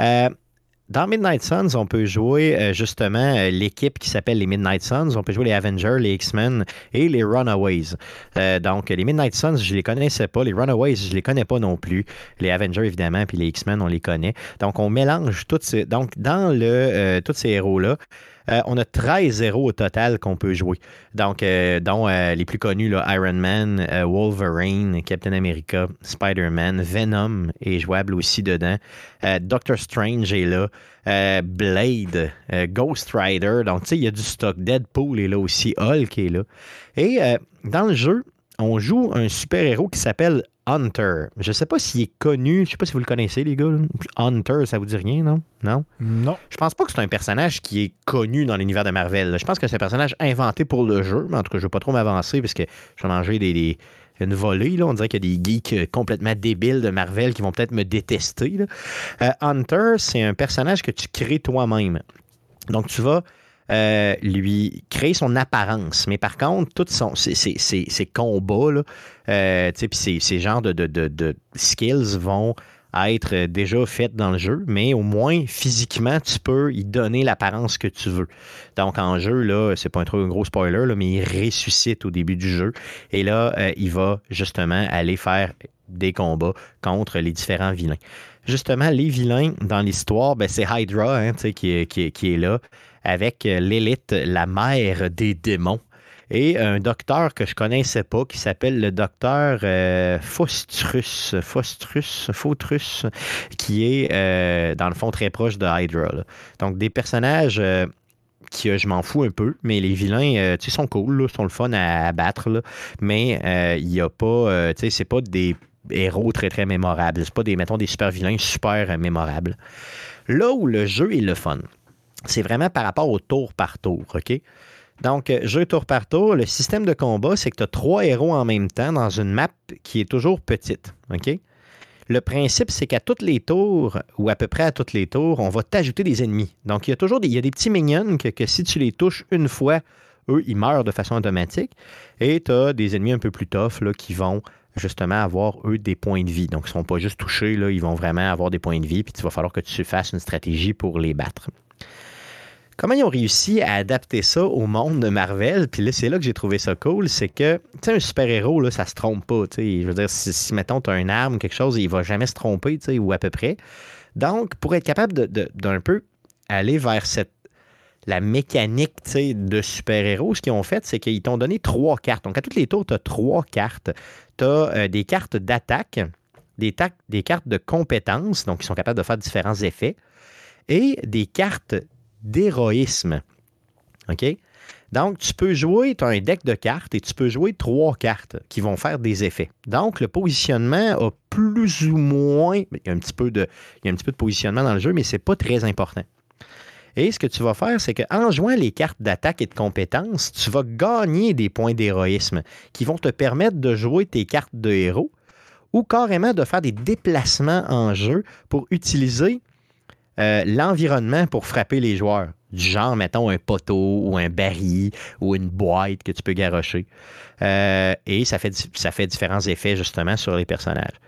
Euh, dans Midnight Suns, on peut jouer euh, justement euh, l'équipe qui s'appelle les Midnight Suns. On peut jouer les Avengers, les X-Men et les Runaways. Euh, donc, les Midnight Suns, je les connaissais pas. Les Runaways, je les connais pas non plus. Les Avengers, évidemment, puis les X-Men, on les connaît. Donc, on mélange toutes ces. Donc, dans le, tous ces héros-là, euh, on a 13 héros au total qu'on peut jouer. Donc, euh, dont euh, les plus connus, là, Iron Man, Wolverine, Captain America, Spider-Man, Venom est jouable aussi dedans. Doctor Strange est là. Blade, Ghost Rider. Donc, tu sais, il y a du stock. Deadpool est là aussi. Hulk est là. Et dans le jeu, on joue un super-héros qui s'appelle Hunter. Je ne sais pas s'il est connu. Je ne sais pas si vous le connaissez, les gars. Hunter, ça vous dit rien, non? Non? Non. Je pense pas que c'est un personnage qui est connu dans l'univers de Marvel. Je pense que c'est un personnage inventé pour le jeu, mais en tout cas, je ne veux pas trop m'avancer parce que je vais manger des, des- une volée. Là. On dirait qu'il y a des geeks euh, complètement débiles de Marvel qui vont peut-être me détester. là. Euh, Hunter, c'est un personnage que tu crées toi-même. Donc, tu vas euh, lui créer son apparence. Mais par contre, tous ses, combats, là, euh, genres de, skills vont être déjà faits dans le jeu, mais au moins physiquement, tu peux y donner l'apparence que tu veux. Donc en jeu, là, c'est pas un trop gros spoiler, là, mais il ressuscite au début du jeu. Et là, euh, il va justement aller faire des combats contre les différents vilains. Justement, les vilains dans l'histoire, ben, c'est Hydra hein, qui est là, avec euh, l'élite, la mère des démons. Et un docteur que je connaissais pas qui s'appelle le docteur euh, Faustrus, Faustrus, qui est euh, dans le fond très proche de Hydra. Donc des personnages euh, qui, je m'en fous un peu, mais les vilains, tu sais, sont cool, là, sont le fun à, battre, mais il y a pas, tu sais, c'est pas des héros très très mémorables. C'est pas des, mettons, des super vilains super mémorables. Là où le jeu est le fun, c'est vraiment par rapport au tour par tour, OK? Donc, euh, jeu tour par tour, le système de combat, c'est que tu as trois héros en même temps dans une map qui est toujours petite, OK? Le principe, c'est qu'à toutes les tours, ou à peu près à toutes les tours, on va t'ajouter des ennemis. Donc, il y a toujours des, il y a des petits mignons que, si tu les touches une fois, eux, ils meurent de façon automatique. Et tu as des ennemis un peu plus tough qui vont justement avoir, eux, des points de vie. Donc, ils ne sont pas juste touchés, ils vont vraiment avoir des points de vie, puis il va falloir que tu fasses une stratégie pour les battre. Comment ils ont réussi à adapter ça au monde de Marvel? Puis là, c'est là que j'ai trouvé ça cool, c'est que, tu sais, un super-héros, là, ça se trompe pas, tu sais. Je veux dire, si, mettons, tu as une arme, quelque chose, il va jamais se tromper, tu sais, ou à peu près. Donc, pour être capable d'un peu aller vers cette la mécanique de super-héros, ce qu'ils ont fait, c'est qu'ils t'ont donné trois cartes. Donc, à toutes les tours, tu as trois cartes. Tu as des cartes d'attaque, des, des cartes de compétences, donc ils sont capables de faire différents effets, et des cartes d'héroïsme. OK? Donc, tu peux jouer, tu as un deck de cartes et tu peux jouer trois cartes qui vont faire des effets. Donc, le positionnement a plus ou moins. Il y a un petit peu de, il y a un petit peu de positionnement dans le jeu, mais ce n'est pas très important. Et ce que tu vas faire, c'est qu'en jouant les cartes d'attaque et de compétences, tu vas gagner des points d'héroïsme qui vont te permettre de jouer tes cartes de héros ou carrément de faire des déplacements en jeu pour utiliser euh, l'environnement pour frapper les joueurs. Du genre, mettons, un poteau ou un baril ou une boîte que tu peux garrocher. Euh, et ça fait, différents effets justement sur les personnages.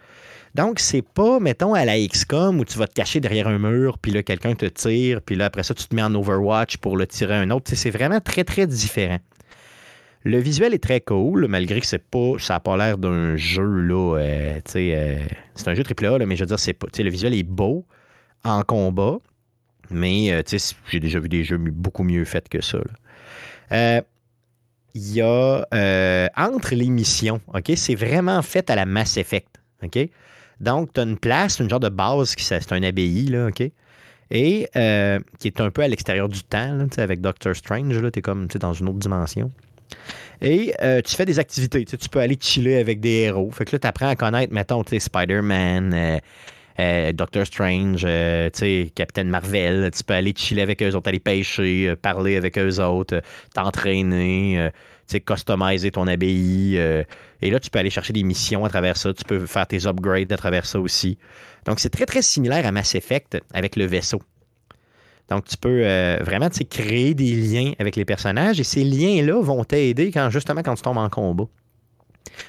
Donc, c'est pas, mettons, à la XCOM où tu vas te cacher derrière un mur, puis là, quelqu'un te tire, puis là, après ça, tu te mets en Overwatch pour le tirer un autre. C'est vraiment très, très différent. Le visuel est très cool, malgré que c'est pas, ça n'a pas l'air d'un jeu, là, euh, c'est un jeu AAA, là, mais je veux dire, c'est pas, le visuel est beau en combat, mais, euh, j'ai déjà vu des jeux beaucoup mieux faits que ça. Euh, il y a euh, entre les missions, OK? C'est vraiment fait à la Mass Effect, OK? Donc, tu as une place, une genre de base, qui c'est un abbaye, là, OK? Et euh, qui est un peu à l'extérieur du temps, là, avec Doctor Strange, tu es comme dans une autre dimension. Et tu fais des activités. Tu, peux aller chiller avec des héros. Fait que là, tu apprends à connaître, mettons, Spider-Man, euh, Doctor Strange, euh, Captain Marvel. Tu peux aller chiller avec eux autres, aller pêcher, euh, parler avec eux autres, t'entraîner, customiser ton euh, et là, tu peux aller chercher des missions à travers ça. Tu peux faire tes upgrades à travers ça aussi. Donc, c'est très, très similaire à Mass Effect avec le vaisseau. Donc, tu peux vraiment créer des liens avec les personnages et ces liens-là vont t'aider quand justement quand tu tombes en combat.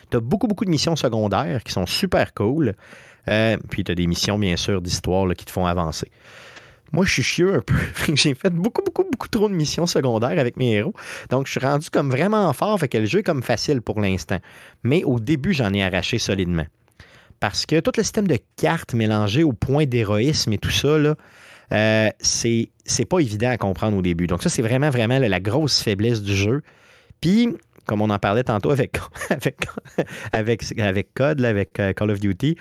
Tu as beaucoup, beaucoup de missions secondaires qui sont super cool. Euh, puis tu as des missions, bien sûr, d'histoire qui te font avancer. Moi, je suis chieux un peu. J'ai fait beaucoup, beaucoup, beaucoup trop de missions secondaires avec mes héros. Donc, je suis rendu comme vraiment fort. Fait que le jeu est comme facile pour l'instant. Mais au début, j'en ai arraché solidement. Parce que tout le système de cartes mélangé au point d'héroïsme et tout ça, là, euh, c'est c'est pas évident à comprendre au début. Donc, ça, c'est vraiment, vraiment la grosse faiblesse du jeu. Puis, comme on en parlait tantôt avec, avec, avec, avec Code, avec euh, Call of Duty,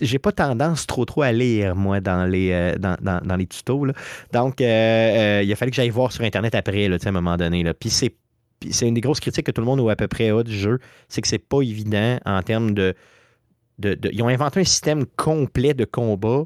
j'ai pas tendance trop trop à lire, moi, dans les, euh, dans, dans- les tutos. là. Donc, euh, euh, il a fallu que j'aille voir sur Internet après, là, à un moment donné. là. Puis c'est c'est une des grosses critiques que tout le monde ou à peu près a du jeu, c'est que c'est pas évident en termes de, Ils ont inventé un système complet de combat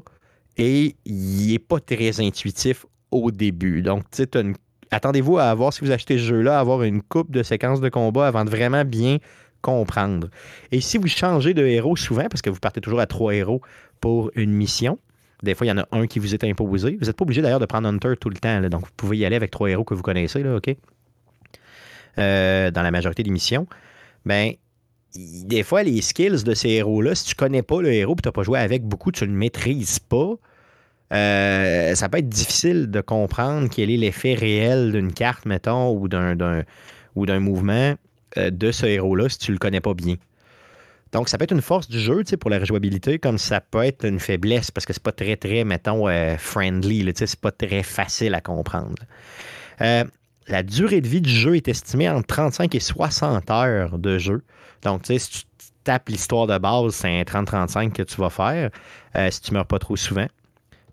et il est pas très intuitif au début. Donc, tu sais, attendez-vous à avoir, si vous achetez ce jeu-là, à avoir une coupe de séquences de combat avant de vraiment bien comprendre. Et si vous changez de héros souvent, parce que vous partez toujours à trois héros pour une mission, des fois, il y en a un qui vous est imposé. Vous n'êtes pas obligé d'ailleurs de prendre Hunter tout le temps. donc, vous pouvez y aller avec trois héros que vous connaissez, là, OK? Euh, dans la majorité des missions. Ben, des fois, les skills de ces héros-là, si tu connais pas le héros et tu n'as pas joué avec beaucoup, tu ne le maîtrises pas, euh, ça peut être difficile de comprendre quel est l'effet réel d'une carte, mettons, ou d'un, d'un- ou d'un mouvement de ce héros-là si tu le connais pas bien. Donc, ça peut être une force du jeu pour la rejouabilité, comme ça peut être une faiblesse parce que c'est pas très, très, mettons, euh, friendly. c'est pas très facile à comprendre. Euh, la durée de vie du jeu est estimée entre 35 et 60 heures de jeu. Donc, si tu tapes l'histoire de base, c'est un 30-35 que tu vas faire euh, si tu meurs pas trop souvent.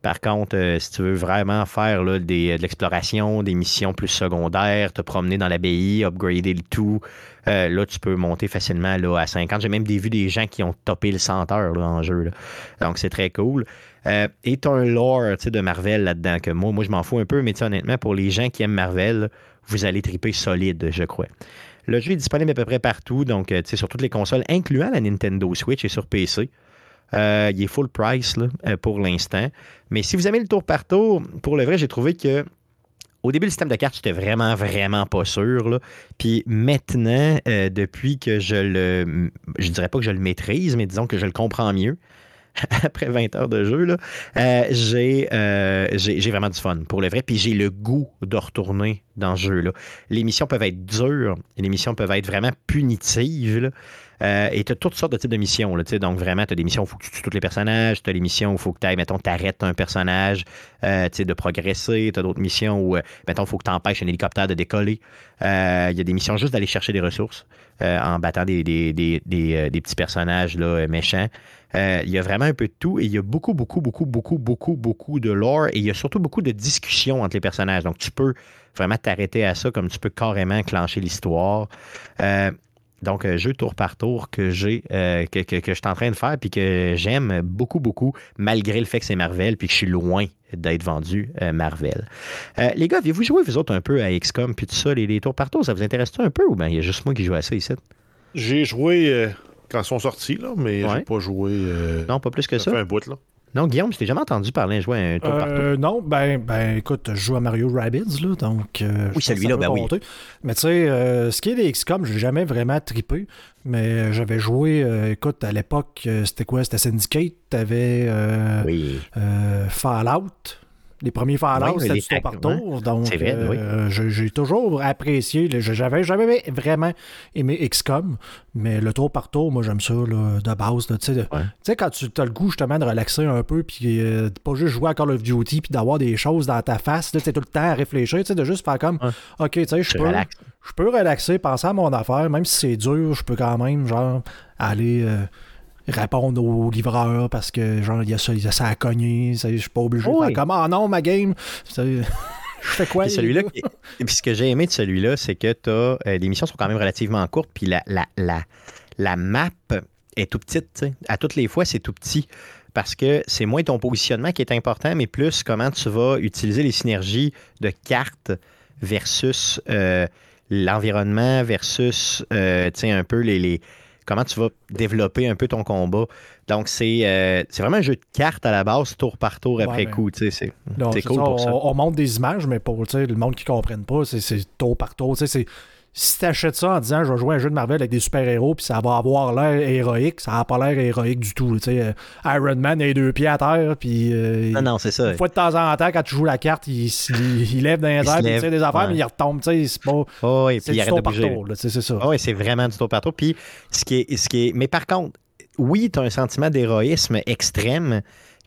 Par contre, euh, si tu veux vraiment faire des- de l'exploration, des missions plus secondaires, te promener dans l'abbaye, upgrader le tout, euh, là, tu peux monter facilement à 50. J'ai même vu des gens qui ont topé le 100 heures là, en jeu. Donc, c'est très cool. Euh, et tu un lore de Marvel là-dedans que moi, moi je m'en fous un peu, mais honnêtement, pour les gens qui aiment Marvel, vous allez triper solide, je crois. Le jeu est disponible à peu près partout, donc euh, sur toutes les consoles, incluant la Nintendo Switch et sur PC. Euh, il est full price euh, pour l'instant. Mais si vous aimez le tour par tour, pour le vrai, j'ai trouvé que au début, le système de cartes, j'étais vraiment, vraiment pas sûr. Puis maintenant, euh, depuis que je le. Je dirais pas que je le maîtrise, mais disons que je le comprends mieux. Après 20 heures de jeu, euh, j'ai, euh, j'ai, vraiment du fun pour le vrai. Puis j'ai le goût de retourner dans ce jeu-là. Les missions peuvent être dures, les missions peuvent être vraiment punitives. Euh, et tu as toutes sortes de types de missions. Là, donc, vraiment, tu as des missions où il faut que tu tues tous les personnages. Tu as des missions où il faut que tu ailles, mettons, t'arrêtes un personnage de progresser. Tu as d'autres missions où, mettons, il faut que tu empêches un hélicoptère de décoller. Il y a des missions juste d'aller chercher des ressources euh, en battant des, des, des, des, euh, petits personnages là, euh, méchants. Il y a vraiment un peu de tout et il y a beaucoup, beaucoup, beaucoup, beaucoup, beaucoup, beaucoup de lore et il y a surtout beaucoup de discussions entre les personnages. Donc, tu peux vraiment t'arrêter à ça comme tu peux carrément clencher l'histoire. Donc, euh, jeu tour par tour que j'ai, euh, que, que, que je suis en train de faire, puis que j'aime beaucoup, beaucoup, malgré le fait que c'est Marvel, puis que je suis loin d'être vendu euh, Marvel. Euh, les gars, avez-vous joué, vous autres, un peu à XCOM, puis tout ça, les, les tours par tour, ça vous intéresse un peu, ou bien il y a juste moi qui joue à ça ici? J'ai joué quand ils sont sortis, là, mais Ouais. j'ai pas joué. Non, pas plus que ça ça. fait un bout, là. Non, Guillaume, je t'ai jamais entendu parler jouer à un tour par tour. Euh, non, ben, ben, écoute, je joue à Mario Rabbids, là, donc... euh, que celui-là, ben oui. Mais tu sais, euh, ce qui est des XCOM, j'ai jamais vraiment trippé, mais j'avais joué, euh, écoute, à l'époque, c'était quoi? C'était Syndicate, t'avais Oui. Fallout, les premiers Fallout, Oui, c'était les du tour par tour, donc euh, j'ai j'ai toujours apprécié, j'avais jamais vraiment aimé XCOM, mais le tour par tour, moi j'aime ça, là, de base, tu sais, Ouais. quand tu as le goût justement de relaxer un peu, puis euh, pas juste jouer à Call of Duty, puis d'avoir des choses dans ta face, tu sais, tout le temps à réfléchir, tu sais, de juste faire comme, Ouais. ok, tu sais, je peux, je peux relaxer, penser à mon affaire, même si c'est dur, je peux quand même, genre, aller euh, répondre aux livreurs parce que genre il y a ça, il y a ça à cogner. ça, Je suis pas obligé de Oui. faire comme Ah non, ma game. Ça, je fais quoi? Celui-là, puis ce que j'ai aimé de celui-là, c'est que t'as, euh, les missions sont quand même relativement courtes, puis la, la, la, la map est tout petite. À toutes les fois, c'est tout petit. Parce que c'est moins ton positionnement qui est important, mais plus comment tu vas utiliser les synergies de cartes versus euh, l'environnement, versus euh, tu sais, un peu les, les- comment tu vas développer un peu ton combat. Donc, c'est euh, c'est vraiment un jeu de cartes à la base, tour par tour Ouais, après coup. C'est cool ça, pour on, ça. on montre des images, mais pour le monde qui ne comprenne pas, c'est- tour par tour. c'est- Si tu achètes ça en disant je vais jouer à un jeu de Marvel avec des super-héros, puis ça va avoir l'air héroïque, ça n'a pas l'air héroïque du tout. Euh, Iron Man a les deux pieds à terre, puis euh, Non, non, c'est ça. une fois de temps en temps, quand tu joues la carte, il, il- il lève dans les Il airs, il tire des affaires, ouais. mais il retombe. tu sais, C'est pas. Oh, oui, puis il du arrête de bouger. tu sais, c'est ça. Ah oui, c'est vraiment du tour par tour. Puis, ce qui est, ce qui est... Mais par contre, oui, tu as un sentiment d'héroïsme extrême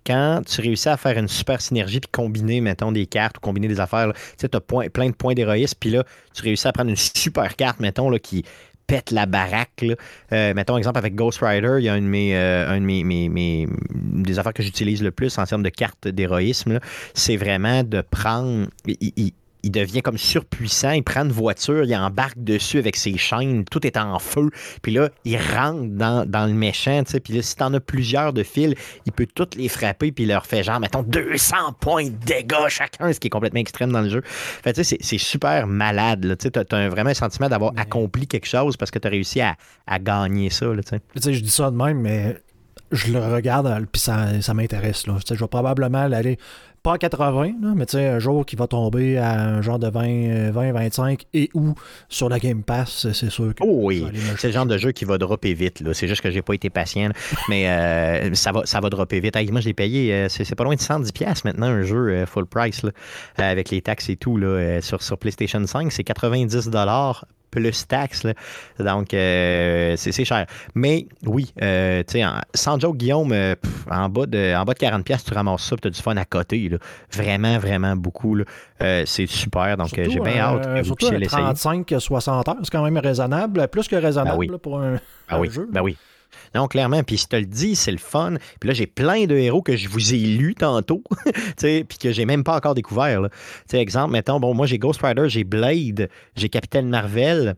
quand tu réussis à faire une super synergie puis combiner, mettons, des cartes ou combiner des affaires. Tu as plein de points d'héroïsme, puis là, tu réussis à prendre une super carte, mettons, là, qui pète la baraque. Euh, mettons, exemple, avec Ghost Rider, il y a un de mes, euh, mes, des affaires que j'utilise le plus en termes de cartes d'héroïsme. C'est vraiment de prendre. Il devient comme surpuissant, il prend une voiture, il embarque dessus avec ses chaînes, tout est en feu, puis là, il rentre dans, dans le méchant, tu sais, puis là, si t'en as plusieurs de fils, il peut toutes les frapper, puis il leur fait genre, mettons, 200 points de dégâts chacun, ce qui est complètement extrême dans le jeu. Fait tu sais, c'est- super malade, là, tu sais, t'as vraiment un sentiment d'avoir accompli quelque chose parce que t'as réussi à, à gagner ça, là, tu sais. Tu sais, je dis ça de même, mais je le regarde, puis ça, ça m'intéresse. là. Tu sais, Je vais probablement l'aller, pas à 80, là, mais tu sais, un jour qui va tomber à un genre de 20, euh, 20 25 et ou sur la Game Pass, c'est sûr que. Oh oui, c'est le genre de jeu qui va dropper vite. là. C'est juste que j'ai pas été patient. là. Mais euh, ça, va, ça va dropper vite. Hey, moi, je l'ai payé, euh, c'est c'est pas loin de 110$ piastres maintenant, un jeu euh, full price, là, avec les taxes et tout. Là, sur, sur PlayStation 5, c'est 90$ plus taxes. là. Donc, euh, c'est cher. Mais oui, euh, tu sais, en- sans joke, Guillaume, euh, pff, en, bas de, en bas de 40$, piastres, tu ramasses ça, tu as du fun à côté. là. Vraiment, vraiment beaucoup. là. Euh, c'est super. Donc, j'ai bien hâte que vous Surtout puissiez l'essayer. 35-60 heures, c'est quand même raisonnable, plus que raisonnable Ben oui. là, pour un, un oui, jeu. ben oui. Non, clairement. Puis tu te le dis, c'est le fun. Puis là, j'ai plein de héros que je vous ai lus tantôt, puis que j'ai même pas encore découvert. exemple, mettons, bon, moi j'ai Ghost Rider, j'ai Blade, j'ai Capitaine Marvel,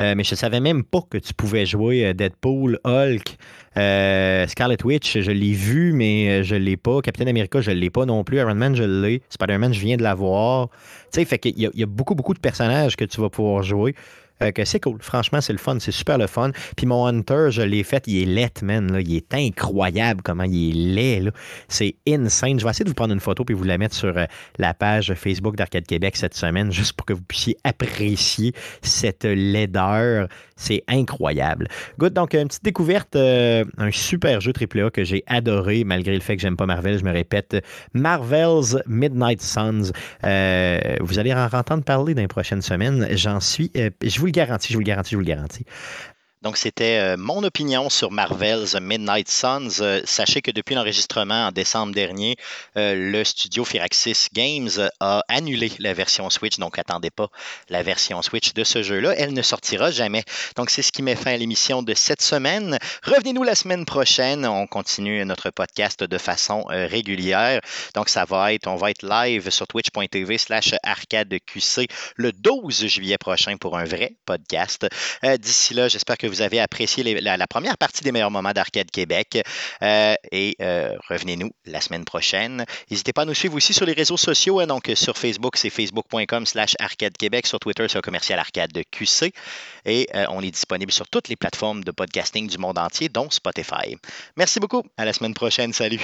euh, mais je savais même pas que tu pouvais jouer euh, Deadpool, Hulk, euh, Scarlet Witch, je l'ai vu, mais je l'ai pas. Capitaine America, je l'ai pas non plus. Iron Man, je l'ai. Spider-Man, je viens de l'avoir. Tu fait y a beaucoup, beaucoup de personnages que tu vas pouvoir jouer. Euh, que c'est cool. Franchement, c'est le fun. C'est super le fun. Puis mon Hunter, je l'ai fait. Il est laid, man. Il est incroyable comment il est laid. C'est insane. Je vais essayer de vous prendre une photo puis vous la mettre sur euh, la page Facebook d'Arcade Québec cette semaine, juste pour que vous puissiez apprécier cette laideur. C'est incroyable. Good. Donc, une petite découverte. euh, un super jeu AAA que j'ai adoré, malgré le fait que j'aime pas Marvel. Je me répète. Marvel's Midnight Suns. Euh, vous allez en entendre parler dans les prochaines semaines. J'en suis. euh, je vous le garantis, je vous le garantis, je vous le garantis. Donc, c'était euh, mon opinion sur Marvel's Midnight Suns. Euh, sachez que depuis l'enregistrement en décembre dernier, euh, le studio Firaxis Games a annulé la version Switch. Donc, attendez pas la version Switch de ce jeu-là. Elle ne sortira jamais. Donc, c'est ce qui met fin à l'émission de cette semaine. Revenez-nous la semaine prochaine. On continue notre podcast de façon régulière. Donc, ça va être, on va être live sur twitch.tv slash arcadeqc le 12 juillet prochain pour un vrai podcast. D'ici là, j'espère que vous avez apprécié la, première partie des meilleurs moments d'Arcade Québec. Euh, et euh, revenez-nous la semaine prochaine. N'hésitez pas à nous suivre aussi sur les réseaux sociaux. hein. donc, sur Facebook, c'est facebook.com slash arcade Québec. Sur Twitter, c'est commercial arcade de QC. Et euh, on est disponible sur toutes les plateformes de podcasting du monde entier, dont Spotify. Merci beaucoup. À la semaine prochaine. Salut.